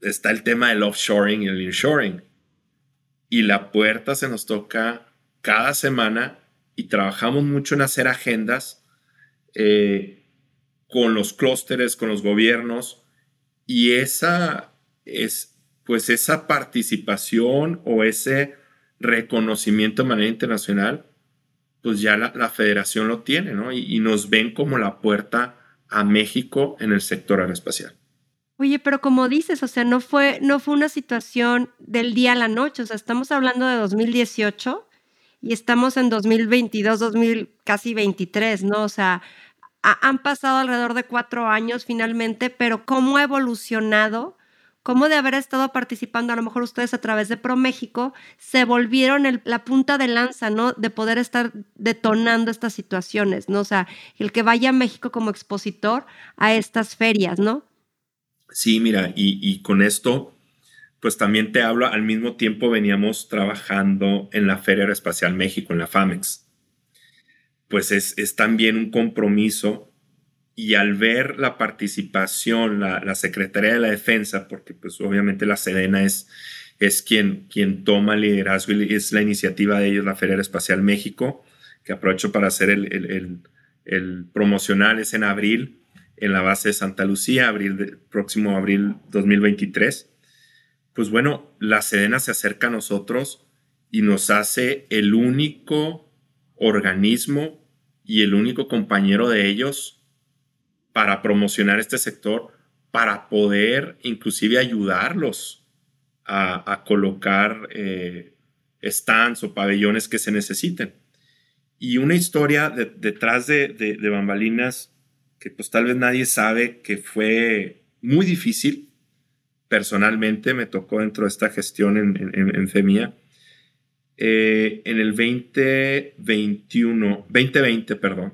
S2: está el tema del offshoring y el inshoring. Y la puerta se nos toca cada semana y trabajamos mucho en hacer agendas eh, con los clústeres, con los gobiernos. Y esa es, pues esa participación o ese reconocimiento de manera internacional, pues ya la, federación lo tiene, ¿no? Y, nos ven como la puerta a México en el sector aeroespacial.
S1: Oye, pero como dices, o sea, no fue, no fue una situación del día a la noche, o sea, estamos hablando de 2018 y estamos en 2022, 2000, casi 23, ¿no? O sea, han pasado alrededor de cuatro años finalmente, pero ¿cómo ha evolucionado cómo de haber estado participando, a lo mejor ustedes a través de ProMéxico, se volvieron la punta de lanza, ¿no? De poder estar detonando estas situaciones, ¿no? O sea, el que vaya a México como expositor a estas ferias, ¿no?
S2: Sí, mira, y, con esto, pues también te hablo, al mismo tiempo veníamos trabajando en la Feria Aeroespacial México, en la FAMEX. Pues es, también un compromiso y al ver la participación, la, Secretaría de la Defensa, porque pues obviamente la Sedena es, quien, toma el liderazgo y es la iniciativa de ellos, la Feria Espacial México, que aprovecho para hacer el, el, el, promocional, es en abril, en la base de Santa Lucía, próximo abril 2023. Pues bueno, la Sedena se acerca a nosotros y nos hace el único organismo y el único compañero de ellos para promocionar este sector, para poder inclusive ayudarlos a, colocar eh, stands o pabellones que se necesiten. Y una historia detrás de, de, bambalinas que pues tal vez nadie sabe que fue muy difícil. Personalmente me tocó dentro de esta gestión en, en, FEMIA. Eh, en el 2021, 2020, perdón,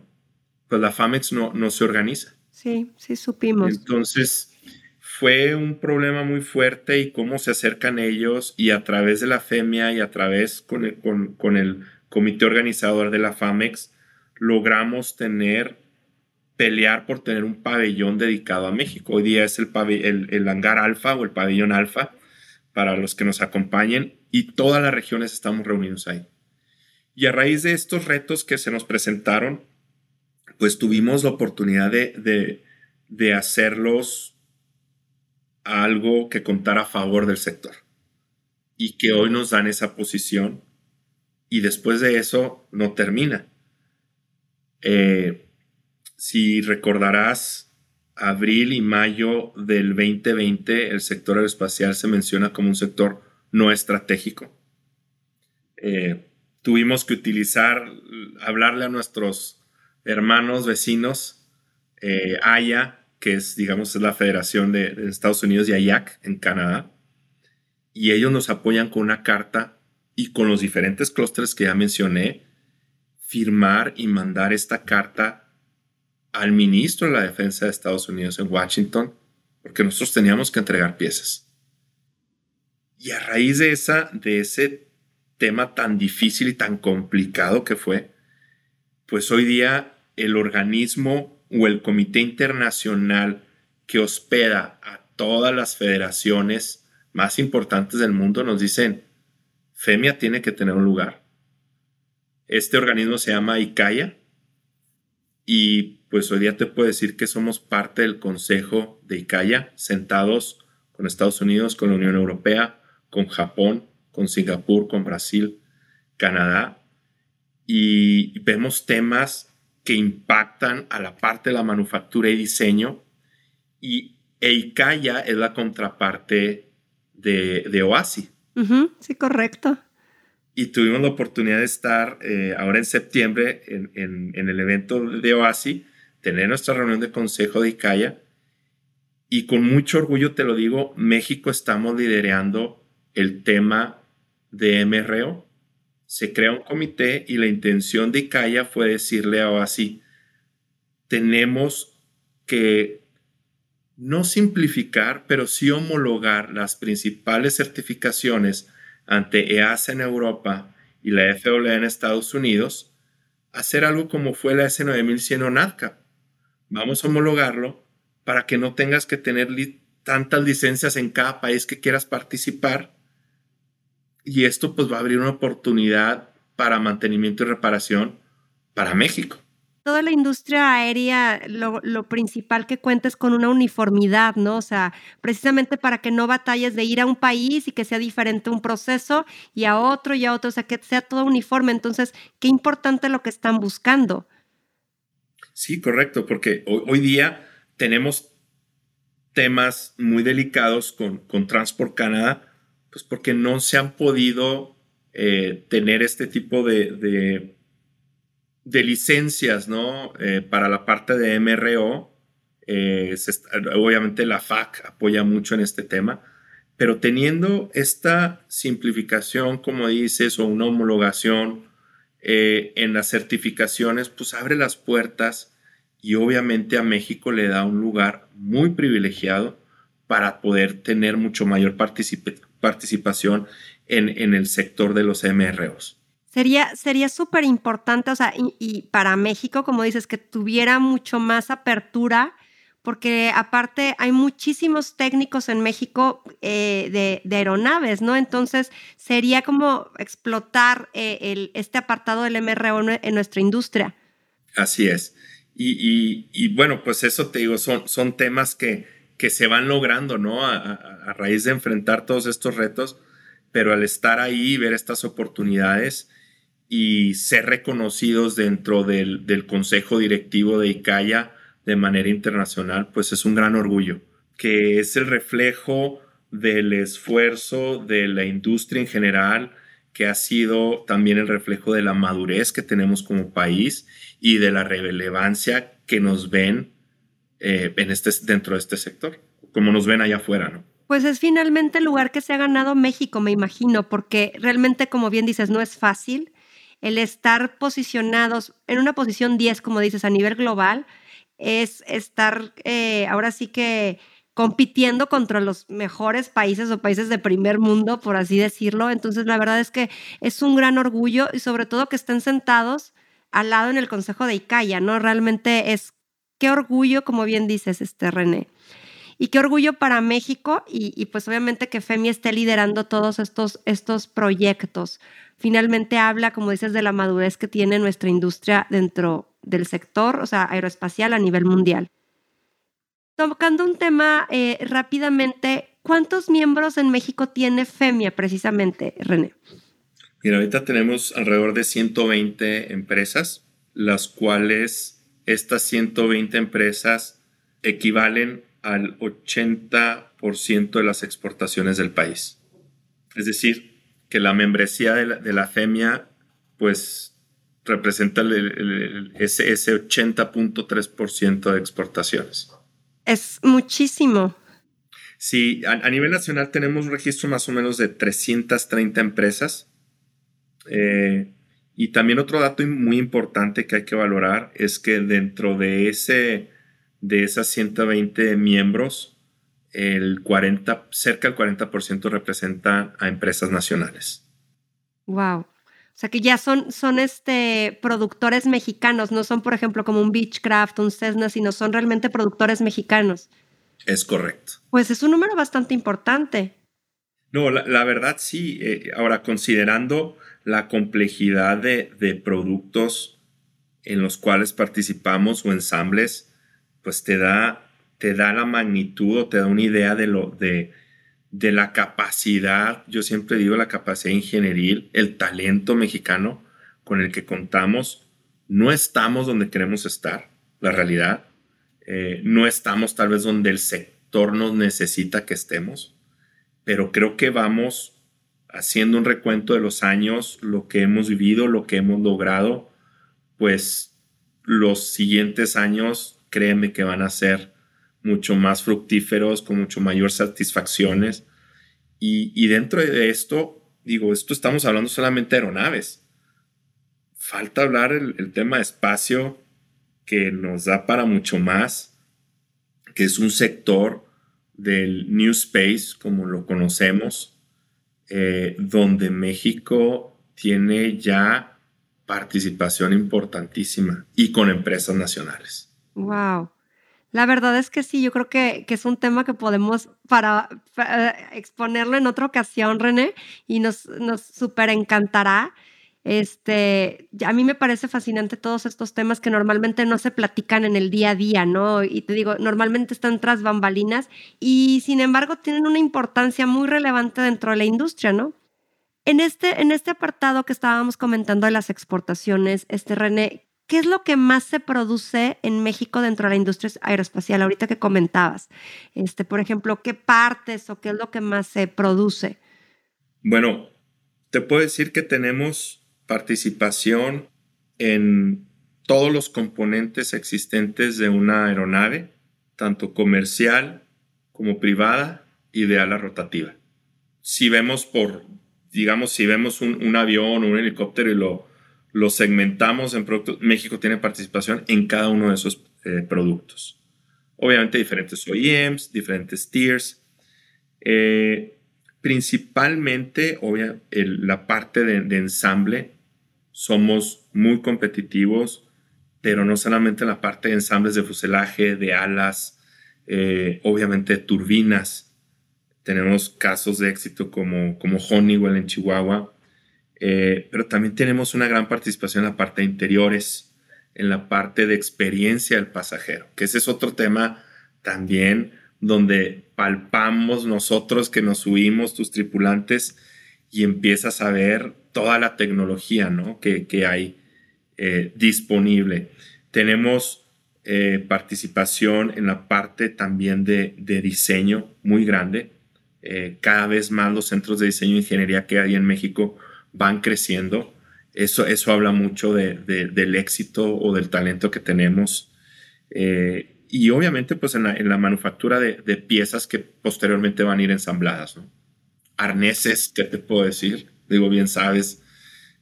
S2: pues la FAMEX no, no se organiza.
S1: Sí, sí supimos.
S2: Entonces fue un problema muy fuerte y cómo se acercan ellos y a través de la FEMIA y a través con el, con, el comité organizador de la FAMEX logramos tener, pelear por tener un pabellón dedicado a México. Hoy día es el, el, hangar alfa o el pabellón alfa para los que nos acompañen y todas las regiones estamos reunidos ahí. Y a raíz de estos retos que se nos presentaron, pues tuvimos la oportunidad de, de, hacerlos algo que contara a favor del sector y que hoy nos dan esa posición y después de eso no termina. Eh, si recordarás, abril y mayo del 2020 el sector aeroespacial se menciona como un sector no estratégico. Eh, tuvimos que utilizar, hablarle a nuestros hermanos vecinos, eh, AYA, que es, digamos, la Federación de, Estados Unidos y AYAC en Canadá, y ellos nos apoyan con una carta y con los diferentes clústeres que ya mencioné, firmar y mandar esta carta al ministro de la Defensa de Estados Unidos en Washington, porque nosotros teníamos que entregar piezas. Y a raíz de, esa, de ese tema tan difícil y tan complicado que fue, pues hoy día el organismo o el comité internacional que hospeda a todas las federaciones más importantes del mundo nos dicen, FEMIA tiene que tener un lugar. Este organismo se llama ICAIA y pues hoy día te puedo decir que somos parte del consejo de ICAIA, sentados con Estados Unidos, con la Unión Europea, con Japón, con Singapur, con Brasil, Canadá, y vemos temas que impactan a la parte de la manufactura y diseño, y EICAYA es la contraparte de, de OASI.
S1: sí, correcto.
S2: Y tuvimos la oportunidad de estar eh, ahora en septiembre en, en, el evento de OASI, tener nuestra reunión de consejo de ICAYA, y con mucho orgullo te lo digo, México estamos liderando el tema de MRO. Se crea un comité y la intención de ICAIA fue decirle a OASI, tenemos que no simplificar, pero sí homologar las principales certificaciones ante EASA en Europa y la FAA en Estados Unidos, hacer algo como fue la S9100 o NADCA. Vamos a homologarlo para que no tengas que tener tantas licencias en cada país que quieras participar. Y esto pues va a abrir una oportunidad para mantenimiento y reparación para México.
S1: Toda la industria aérea, lo, principal que cuenta es con una uniformidad, ¿no? O sea, precisamente para que no batalles de ir a un país y que sea diferente un proceso y a otro y a otro, o sea, que sea todo uniforme. Entonces, qué importante lo que están buscando.
S2: Sí, correcto, porque hoy día tenemos temas muy delicados con, con Transport Canada, pues porque no se han podido eh, tener este tipo de, de, licencias, ¿no? Eh, para la parte de MRO. Eh, obviamente la FAC apoya mucho en este tema, pero teniendo esta simplificación, como dices, o una homologación en las certificaciones, pues abre las puertas y obviamente a México le da un lugar muy privilegiado para poder tener mucho mayor participación en, el sector de los MROs.
S1: Sería sería súper importante, o sea, y, para México, como dices, que tuviera mucho más apertura, porque aparte hay muchísimos técnicos en México eh, de, aeronaves, ¿no? Entonces sería como explotar eh, el, este apartado del MRO en nuestra industria.
S2: Así es. Y, bueno, pues eso te digo, son, son temas que, que se van logrando, ¿no? A, raíz de enfrentar todos estos retos, pero al estar ahí, ver estas oportunidades y ser reconocidos dentro del, del Consejo Directivo de ICAIA de manera internacional, pues es un gran orgullo, que es el reflejo del esfuerzo de la industria en general, que ha sido también el reflejo de la madurez que tenemos como país y de la relevancia que nos ven eh, en este, dentro de este sector, como nos ven allá afuera, ¿no?
S1: Pues es finalmente el lugar que se ha ganado México, me imagino, porque realmente, como bien dices, no es fácil el estar posicionados en una posición 10, como dices, a nivel global, es estar eh, ahora sí que compitiendo contra los mejores países o países de primer mundo, por así decirlo. Entonces, la verdad es que es un gran orgullo y sobre todo que estén sentados al lado en el Consejo de ICAIA, ¿no? Realmente es qué orgullo, como bien dices, este René. Y qué orgullo para México y, pues obviamente que FEMI esté liderando todos estos, estos proyectos. Finalmente habla, como dices, de la madurez que tiene nuestra industria dentro del sector, o sea, aeroespacial a nivel mundial. Tocando un tema eh, rápidamente, ¿cuántos miembros en México tiene FEMIA precisamente, René?
S2: Mira, ahorita tenemos alrededor de 120 empresas, las cuales estas 120 empresas equivalen al 80% de las exportaciones del país. Es decir, que la membresía de la, FEMIA, pues, representa ese, ese 80.3% de exportaciones.
S1: Es muchísimo.
S2: Sí, a, nivel nacional tenemos un registro más o menos de 330 empresas eh, y también otro dato muy importante que hay que valorar es que dentro de, ese, de esas 120 miembros, el 40, cerca del 40% representan a empresas nacionales.
S1: Wow. O sea que ya son, son este, productores mexicanos, no son, por ejemplo, como un Beechcraft, un Cessna, sino son realmente productores mexicanos.
S2: Es correcto.
S1: Pues es un número bastante importante.
S2: No, la, verdad sí. Eh, ahora, considerando la complejidad de, productos en los cuales participamos o ensambles, pues te da, te da la magnitud o te da una idea de, lo, de, de la capacidad, yo siempre digo la capacidad ingenieril, el talento mexicano con el que contamos. No estamos donde queremos estar, la realidad. Eh, no estamos tal vez donde el sector nos necesita que estemos, pero creo que vamos haciendo un recuento de los años, lo que hemos vivido, lo que hemos logrado, pues los siguientes años, créeme que van a ser mucho más fructíferos, con mucho mayor satisfacciones. Y, dentro de esto, digo, esto estamos hablando solamente de aeronaves. Falta hablar el, tema de espacio que nos da para mucho más, que es un sector del New Space, como lo conocemos, eh, donde México tiene ya participación importantísima y con empresas nacionales.
S1: Wow. La verdad es que sí, yo creo que, es un tema que podemos para, exponerlo en otra ocasión, René, y nos, nos súper encantará. Este, a mí me parece fascinante todos estos temas que normalmente no se platican en el día a día, ¿no? Y te digo, normalmente están tras bambalinas y sin embargo tienen una importancia muy relevante dentro de la industria, ¿no? En este, en este apartado que estábamos comentando de las exportaciones, este René, ¿Qué es lo que más se produce en México dentro de la industria aeroespacial? Ahorita que comentabas, este, por ejemplo, ¿qué partes o qué es lo que más se produce?
S2: Bueno, te puedo decir que tenemos participación en todos los componentes existentes de una aeronave, tanto comercial como privada y de ala rotativa. Si vemos por, digamos, si vemos un, un avión o un helicóptero y lo lo segmentamos en productos. México tiene participación en cada uno de esos eh, productos. Obviamente diferentes OEMs, diferentes tiers. Eh, principalmente, obvia, la parte de, ensamble, somos muy competitivos, pero no solamente en la parte de ensambles de fuselaje, de alas, eh, obviamente turbinas. Tenemos casos de éxito como, como Honeywell en Chihuahua, eh, pero también tenemos una gran participación en la parte de interiores, en la parte de experiencia del pasajero, que ese es otro tema también donde palpamos nosotros que nos subimos, tus tripulantes, y empiezas a ver toda la tecnología ¿no? que, hay eh, disponible. Tenemos eh, participación en la parte también de, de diseño muy grande. cada vez más los centros de diseño e ingeniería que hay en México van creciendo. Eso, eso habla mucho del éxito o del talento que tenemos. Eh, y obviamente, pues en la, manufactura de, piezas que posteriormente van a ir ensambladas, Arneses, ¿qué te puedo decir? Digo, bien sabes,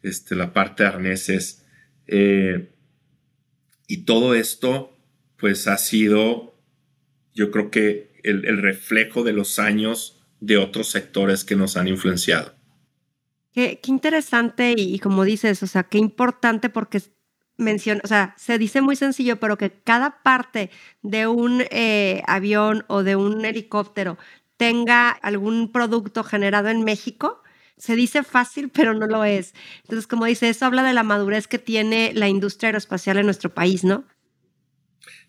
S2: este, la parte de arneses. Eh, y todo esto, pues ha sido, yo creo que el, el reflejo de los años de otros sectores que nos han influenciado.
S1: Qué, interesante y, como dices, o sea, qué importante porque menciona, o sea, se dice muy sencillo, pero que cada parte de un eh, avión o de un helicóptero tenga algún producto generado en México, se dice fácil, pero no lo es. Entonces, como dice, eso habla de la madurez que tiene la industria aeroespacial en nuestro país, ¿no?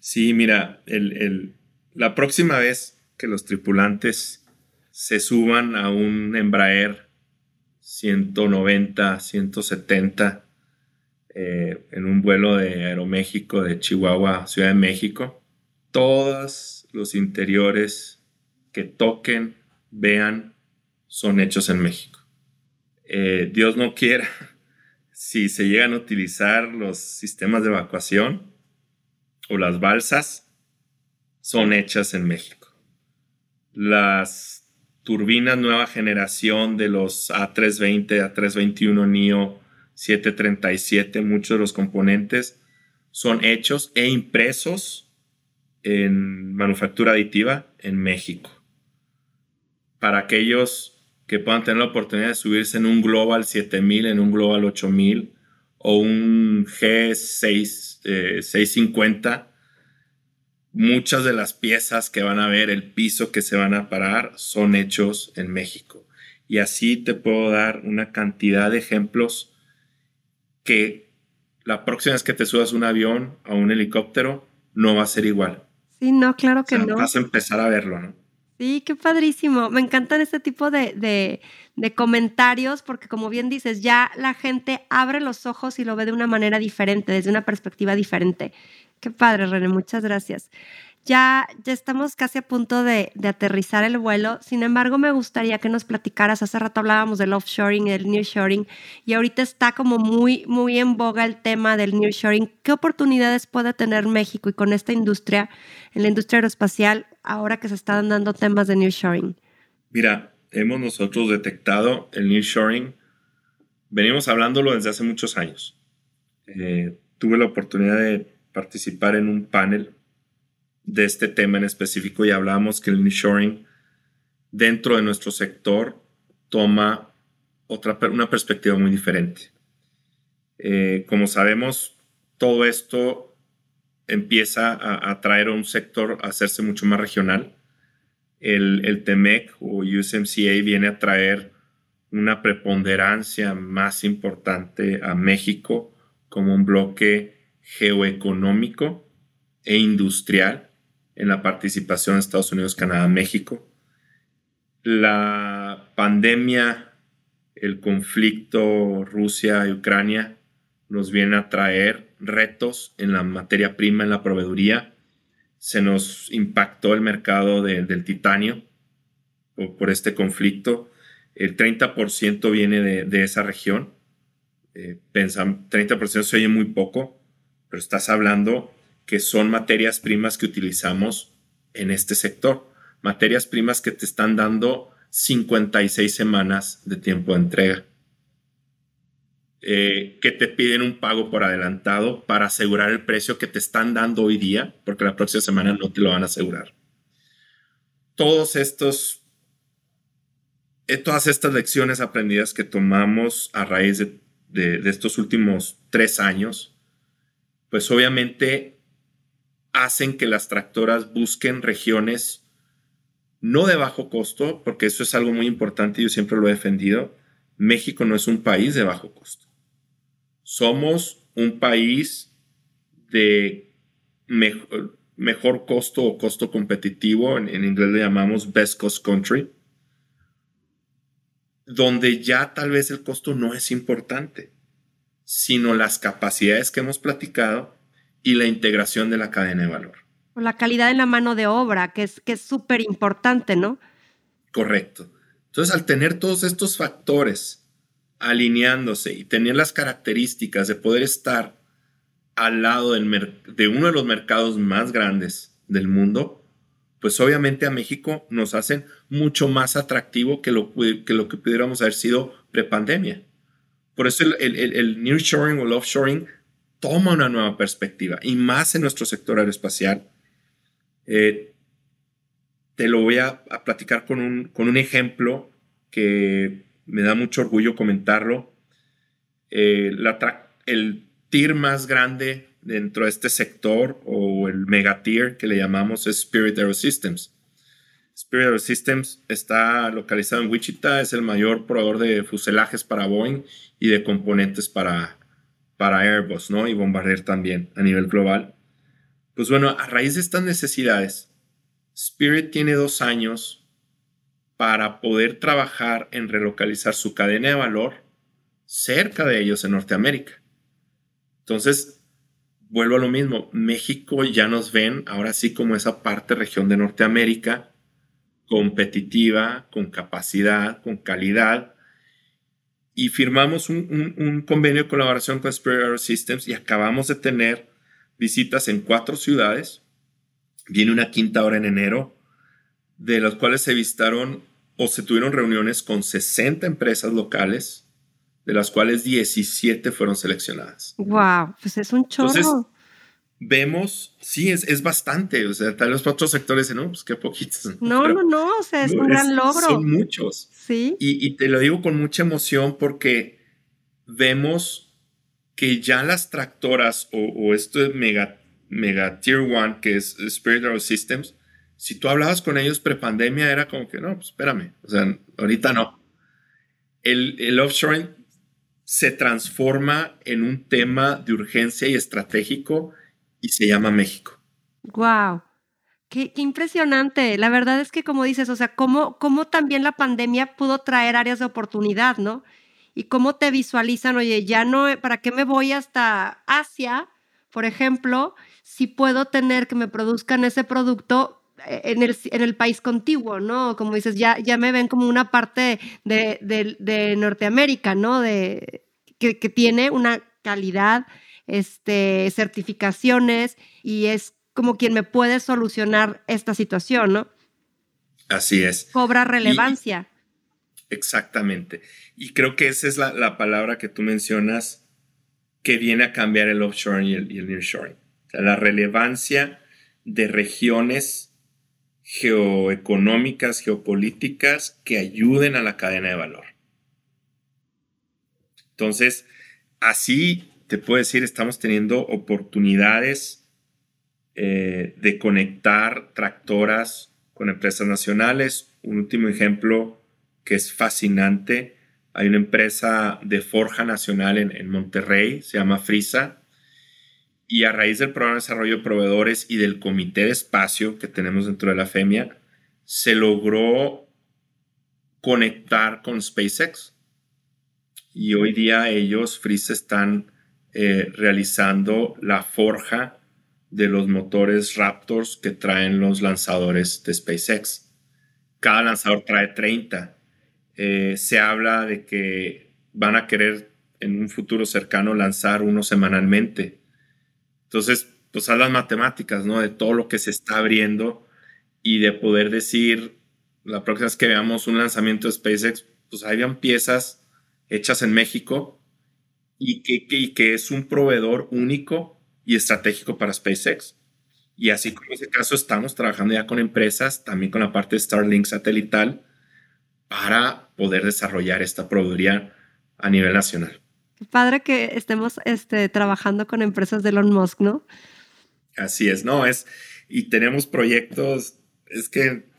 S2: Sí, mira, el, la próxima vez que los tripulantes se suban a un Embraer 190, 170 eh, en un vuelo de Aeroméxico de Chihuahua Ciudad de México. Todos los interiores que toquen, vean, son hechos en México. Eh, Dios no quiera, si se llegan a utilizar los sistemas de evacuación o las balsas, son hechas en México. Las turbinas nueva generación de los A320, A321 NIO 737, muchos de los componentes son hechos e impresos en manufactura aditiva en México. Para aquellos que puedan tener la oportunidad de subirse en un Global 7000, en un Global 8000 o un G6, 650, muchas de las piezas que van a ver, el piso que se van a parar, son hechos en México. Y así te puedo dar una cantidad de ejemplos que la próxima vez que te subas un avión o un helicóptero no va a ser igual.
S1: Sí, no, claro que no.
S2: Vas a empezar a verlo, ¿no?
S1: Sí, qué padrísimo. Me encantan este tipo de, de, comentarios porque como bien dices, ya la gente abre los ojos y lo ve de una manera diferente, desde una perspectiva diferente. Qué padre, René, muchas gracias. Ya, ya estamos casi a punto de, aterrizar el vuelo. Sin embargo, me gustaría que nos platicaras. Hace rato hablábamos del offshoring del nearshoring y ahorita está como muy, muy en boga el tema del nearshoring. ¿Qué oportunidades puede tener México y con esta industria, en la industria aeroespacial, ahora que se están dando temas de nearshoring?
S2: Mira, hemos nosotros detectado el nearshoring. Venimos hablándolo desde hace muchos años. Eh, tuve la oportunidad de participar en un panel de este tema en específico y hablábamos que el nearshoring dentro de nuestro sector toma otra, una perspectiva muy diferente. Eh, como sabemos, todo esto empieza a, a, traer a un sector a hacerse mucho más regional. El, el TEMEC o USMCA viene a traer una preponderancia más importante a México como un bloque geoeconómico e industrial en la participación de Estados Unidos, Canadá, México. La pandemia, el conflicto Rusia y Ucrania nos viene a traer retos en la materia prima, en la proveeduría. Se nos impactó el mercado del titanio por, este conflicto. El 30% viene de, esa región. Eh, 30% se oye muy poco, pero estás hablando que son materias primas que utilizamos en este sector. Materias primas que te están dando 56 semanas de tiempo de entrega. Eh, que te piden un pago por adelantado para asegurar el precio que te están dando hoy día, porque la próxima semana no te lo van a asegurar. Todos estos, eh, todas estas lecciones aprendidas que tomamos a raíz de, de estos últimos tres años, pues obviamente hacen que las tractoras busquen regiones no de bajo costo, porque eso es algo muy importante, yo siempre lo he defendido. México no es un país de bajo costo. Somos un país de mejor, costo o costo competitivo, en, en inglés le llamamos best cost country, donde ya tal vez el costo no es importante, sino las capacidades que hemos platicado y la integración de la cadena de valor.
S1: O la calidad en la mano de obra, que es que súper importante, ¿no?
S2: Correcto. Entonces, al tener todos estos factores alineándose y tener las características de poder estar al lado del de uno de los mercados más grandes del mundo, pues obviamente a México nos hacen mucho más atractivo que lo que, lo que pudiéramos haber sido prepandemia. Por eso el, el, el o el offshoring toma una nueva perspectiva y más en nuestro sector aeroespacial. Eh, te lo voy a, platicar con un, con un, ejemplo que me da mucho orgullo comentarlo. Eh, el tier más grande dentro de este sector o el mega tier que le llamamos es Spirit Aerosystems. Spirit Aerosystems está localizado en Wichita, es el mayor proveedor de fuselajes para Boeing y de componentes para, para Airbus, ¿no? Y Bombardier también a nivel global. Pues bueno, a raíz de estas necesidades, Spirit tiene dos años para poder trabajar en relocalizar su cadena de valor cerca de ellos en Norteamérica. Entonces, vuelvo a lo mismo, México ya nos ven ahora sí como esa parte región de Norteamérica competitiva, con capacidad, con calidad, y firmamos un, convenio de colaboración con Spirit Systems y acabamos de tener visitas en cuatro ciudades. Viene una quinta hora en enero, de las cuales se visitaron o se tuvieron reuniones con 60 empresas locales, de las cuales 17 fueron seleccionadas.
S1: ¡Wow! Pues es un chorro
S2: vemos, sí, es, es bastante. O sea, tal vez para otros sectores, no, pues qué poquitos.
S1: No, no, no, o sea, es un gran logro.
S2: Son muchos.
S1: Sí.
S2: Y, te lo digo con mucha emoción porque vemos que ya las tractoras o, esto es mega, mega tier one, que es Spirit Aero Systems, si tú hablabas con ellos prepandemia, era como que no, pues espérame, o sea, ahorita no. El, el offshoring se transforma en un tema de urgencia y estratégico y se llama México.
S1: Wow. Qué, impresionante. La verdad es que, como dices, o sea, cómo, cómo también la pandemia pudo traer áreas de oportunidad, ¿no? Y cómo te visualizan, oye, ya no, ¿para qué me voy hasta Asia, por ejemplo, si puedo tener que me produzcan ese producto eh, en el, en el país contiguo, ¿no? Como dices, ya, ya me ven como una parte de, de, Norteamérica, ¿no? De, que, que, tiene una calidad, este, certificaciones y es como quien me puede solucionar esta situación, ¿no?
S2: Así es.
S1: Cobra relevancia.
S2: exactamente. Y creo que esa es la, palabra que tú mencionas que viene a cambiar el offshore y el, y el nearshoring. O sea, la relevancia de regiones geoeconómicas, geopolíticas que ayuden a la cadena de valor. Entonces, así te puedo decir, estamos teniendo oportunidades eh, de conectar tractoras con empresas nacionales. Un último ejemplo que es fascinante. Hay una empresa de forja nacional en, Monterrey, se llama Frisa, y a raíz del programa de desarrollo de proveedores y del comité de espacio que tenemos dentro de la FEMIA, se logró conectar con SpaceX. Y hoy día ellos, Frisa, están eh, realizando la forja de los motores Raptors que traen los lanzadores de SpaceX. Cada lanzador trae 30. Eh, se habla de que van a querer en un futuro cercano lanzar uno semanalmente. Entonces, pues a las matemáticas, ¿no? De todo lo que se está abriendo y de poder decir, la próxima vez que veamos un lanzamiento de SpaceX, pues habían piezas hechas en México y que, y que es un proveedor único y estratégico para SpaceX. Y así como en ese caso, estamos trabajando ya con empresas, también con la parte de Starlink satelital, para poder desarrollar esta proveeduría a nivel nacional.
S1: padre que estemos este, trabajando con empresas de Elon Musk, ¿no?
S2: Así es, no, es, y tenemos proyectos, es que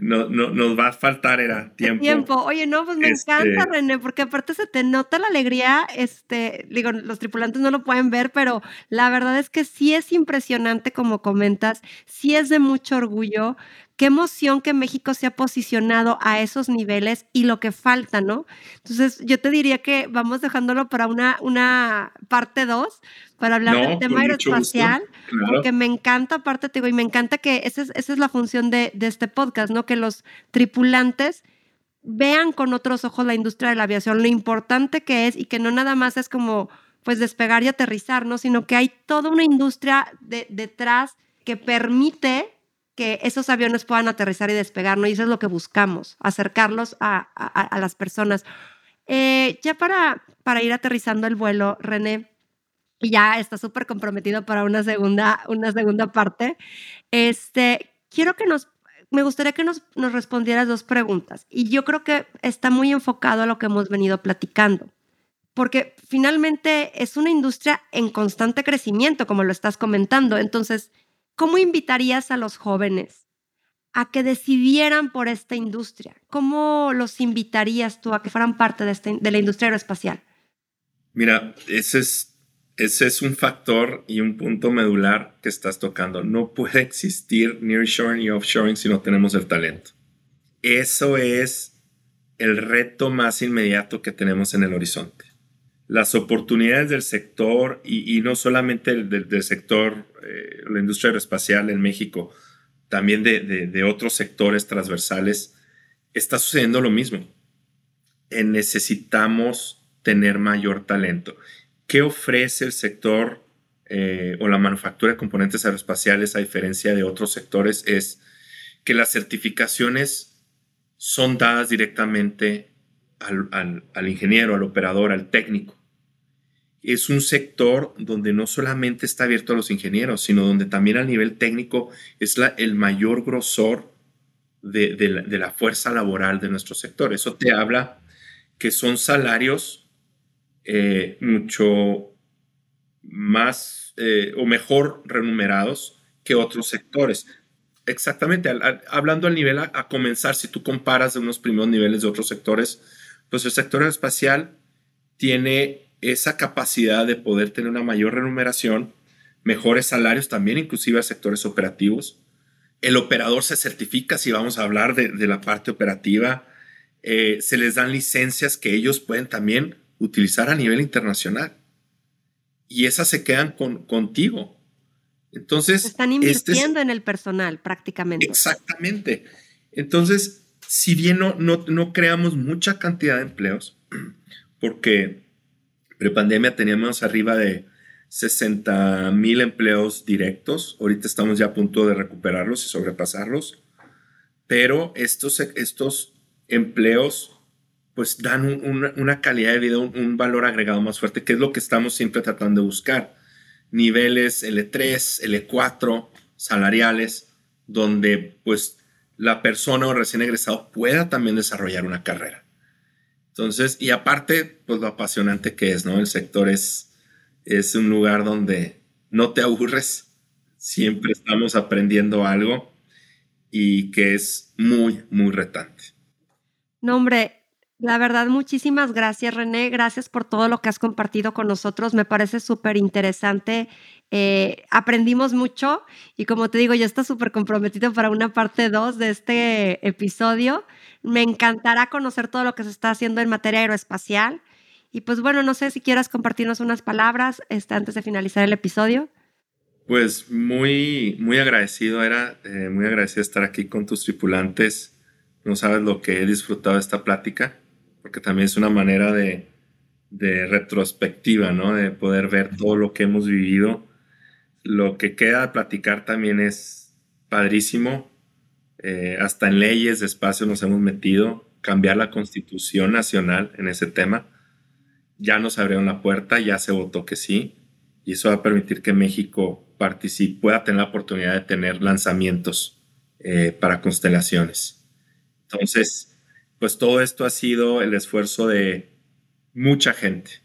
S2: no, no, nos va a faltar era tiempo.
S1: Tiempo. Oye, no, pues me encanta, este René, porque aparte se te nota la alegría, este, digo, los tripulantes no lo pueden ver, pero la verdad es que sí es impresionante como comentas, sí es de mucho orgullo qué emoción que México se ha posicionado a esos niveles y lo que falta, ¿no? Entonces, yo te diría que vamos dejándolo para una, una parte 2, para hablar del tema aeroespacial, porque me encanta, aparte te digo, y me encanta que esa es, esa es la función de, de este podcast, ¿no? Que los tripulantes vean con otros ojos la industria de la aviación, lo importante que es y que no nada más es como pues despegar y aterrizar, ¿no? Sino que hay toda una industria de, detrás que permite que esos aviones puedan aterrizar y despegar, ¿no? Y eso es lo que buscamos, acercarlos a, las personas. Eh, ya para, para ir aterrizando el vuelo, René, ya está súper comprometido para una segunda, una segunda parte. Este, quiero que nos, me gustaría que nos, nos respondieras dos preguntas. Y yo creo que está muy enfocado a lo que hemos venido platicando. Porque finalmente es una industria en constante crecimiento, como lo estás comentando. Entonces, ¿Cómo invitarías a los jóvenes a que decidieran por esta industria? ¿Cómo los invitarías tú a que fueran parte de, este, de la industria aeroespacial?
S2: Mira, ese es, ese es un factor y un punto medular que estás tocando. No puede existir nearshoring y offshoring si no tenemos el talento. Eso es el reto más inmediato que tenemos en el horizonte las oportunidades del sector y, no solamente del, sector, eh, la industria aeroespacial en México, también de, otros sectores transversales, está sucediendo lo mismo. Eh, necesitamos tener mayor talento. ¿Qué ofrece el sector eh, o la manufactura de componentes aeroespaciales a diferencia de otros sectores? Es que las certificaciones son dadas directamente al, ingeniero, al operador, al técnico. Es un sector donde no solamente está abierto a los ingenieros, sino donde también a nivel técnico es la, el mayor grosor de, la, fuerza laboral de nuestro sector. Eso te habla que son salarios eh, mucho más eh, o mejor remunerados que otros sectores. Exactamente, hablando al nivel a, comenzar, si tú comparas de unos primeros niveles de otros sectores, pues el sector espacial tiene esa capacidad de poder tener una mayor remuneración, mejores salarios también, inclusive a sectores operativos, el operador se certifica, si vamos a hablar de, la parte operativa, eh, se les dan licencias que ellos pueden también utilizar a nivel internacional. Y esas se quedan con, contigo. Entonces...
S1: Están este invirtiendo en el personal prácticamente.
S2: Exactamente. Entonces, si bien no, no, creamos mucha cantidad de empleos, porque prepandemia teníamos arriba de 60 mil empleos directos, ahorita estamos ya a punto de recuperarlos y sobrepasarlos, pero estos, estos empleos pues dan una calidad de vida, un, valor agregado más fuerte, que es lo que estamos siempre tratando de buscar. Niveles L3, L4, salariales, donde pues la persona o recién egresado pueda también desarrollar una carrera. Entonces, y aparte, pues lo apasionante que es, ¿no? El sector es, es un lugar donde no te aburres, siempre estamos aprendiendo algo y que es muy, muy retante.
S1: No, hombre, la verdad, muchísimas gracias, René. Gracias por todo lo que has compartido con nosotros. Me parece súper interesante. Eh, aprendimos mucho y como te digo, ya está súper comprometido para una parte 2 de este episodio. Me encantará conocer todo lo que se está haciendo en materia aeroespacial. Y pues bueno, no sé si quieras compartirnos unas palabras este, antes de finalizar el episodio.
S2: Pues muy, muy agradecido, era eh, muy agradecido estar aquí con tus tripulantes. No sabes lo que he disfrutado de esta plática porque también es una manera de, retrospectiva, ¿no? De poder ver todo lo que hemos vivido. Lo que queda de platicar también es padrísimo. Eh, hasta en leyes de espacio nos hemos metido, cambiar la constitución nacional en ese tema. Ya nos abrieron la puerta, ya se votó que sí, y eso va a permitir que México participe, pueda tener la oportunidad de tener lanzamientos eh, para constelaciones. Entonces, pues todo esto ha sido el esfuerzo de mucha gente.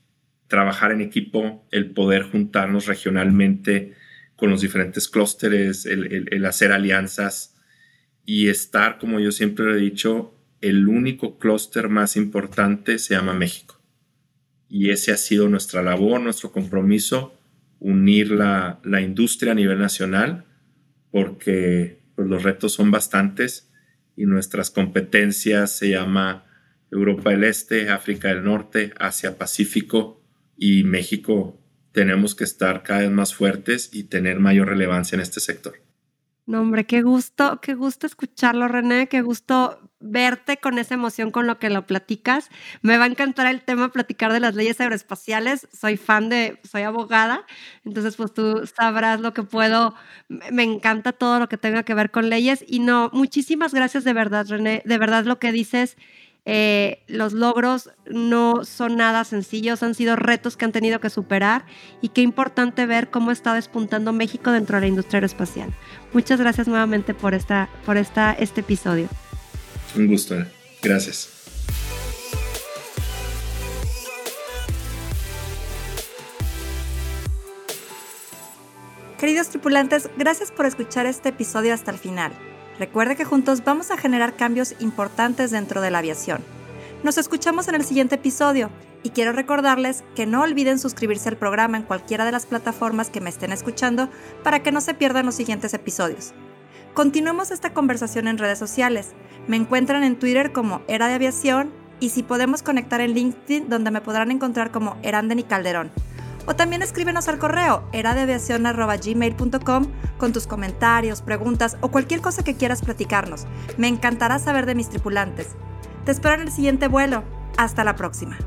S2: Trabajar en equipo, el poder juntarnos regionalmente con los diferentes clústeres, el, hacer alianzas y estar, como yo siempre lo he dicho, el único clúster más importante se llama México. Y ese ha sido nuestra labor, nuestro compromiso, unir la, industria a nivel nacional, porque pues, los retos son bastantes y nuestras competencias se llama Europa del Este, África del Norte, Asia Pacífico y México. Tenemos que estar cada vez más fuertes y tener mayor relevancia en este sector.
S1: No, hombre, qué gusto, qué gusto escucharlo, René, qué gusto verte con esa emoción con lo que lo platicas. Me va a encantar el tema platicar de las leyes aeroespaciales. Soy fan de, soy abogada, entonces pues tú sabrás lo que puedo. Me encanta todo lo que tenga que ver con leyes y no, muchísimas gracias de verdad, René. De verdad lo que dices eh, los logros no son nada sencillos, han sido retos que han tenido que superar y qué importante ver cómo está despuntando México dentro de la industria aeroespacial. Muchas gracias nuevamente por, esta, por esta, este episodio.
S2: Un gusto, gracias.
S3: Queridos tripulantes, gracias por escuchar este episodio hasta el final. Recuerde que juntos vamos a generar cambios importantes dentro de la aviación. Nos escuchamos en el siguiente episodio y quiero recordarles que no olviden suscribirse al programa en cualquiera de las plataformas que me estén escuchando para que no se pierdan los siguientes episodios. Continuemos esta conversación en redes sociales. Me encuentran en Twitter como Era de Aviación y si podemos conectar en LinkedIn donde me podrán encontrar como Eranden y Calderón. O también escríbenos al correo eradeaviacion.gmail.com con tus comentarios, preguntas o cualquier cosa que quieras platicarnos. Me encantará saber de mis tripulantes. Te espero en el siguiente vuelo. Hasta la próxima.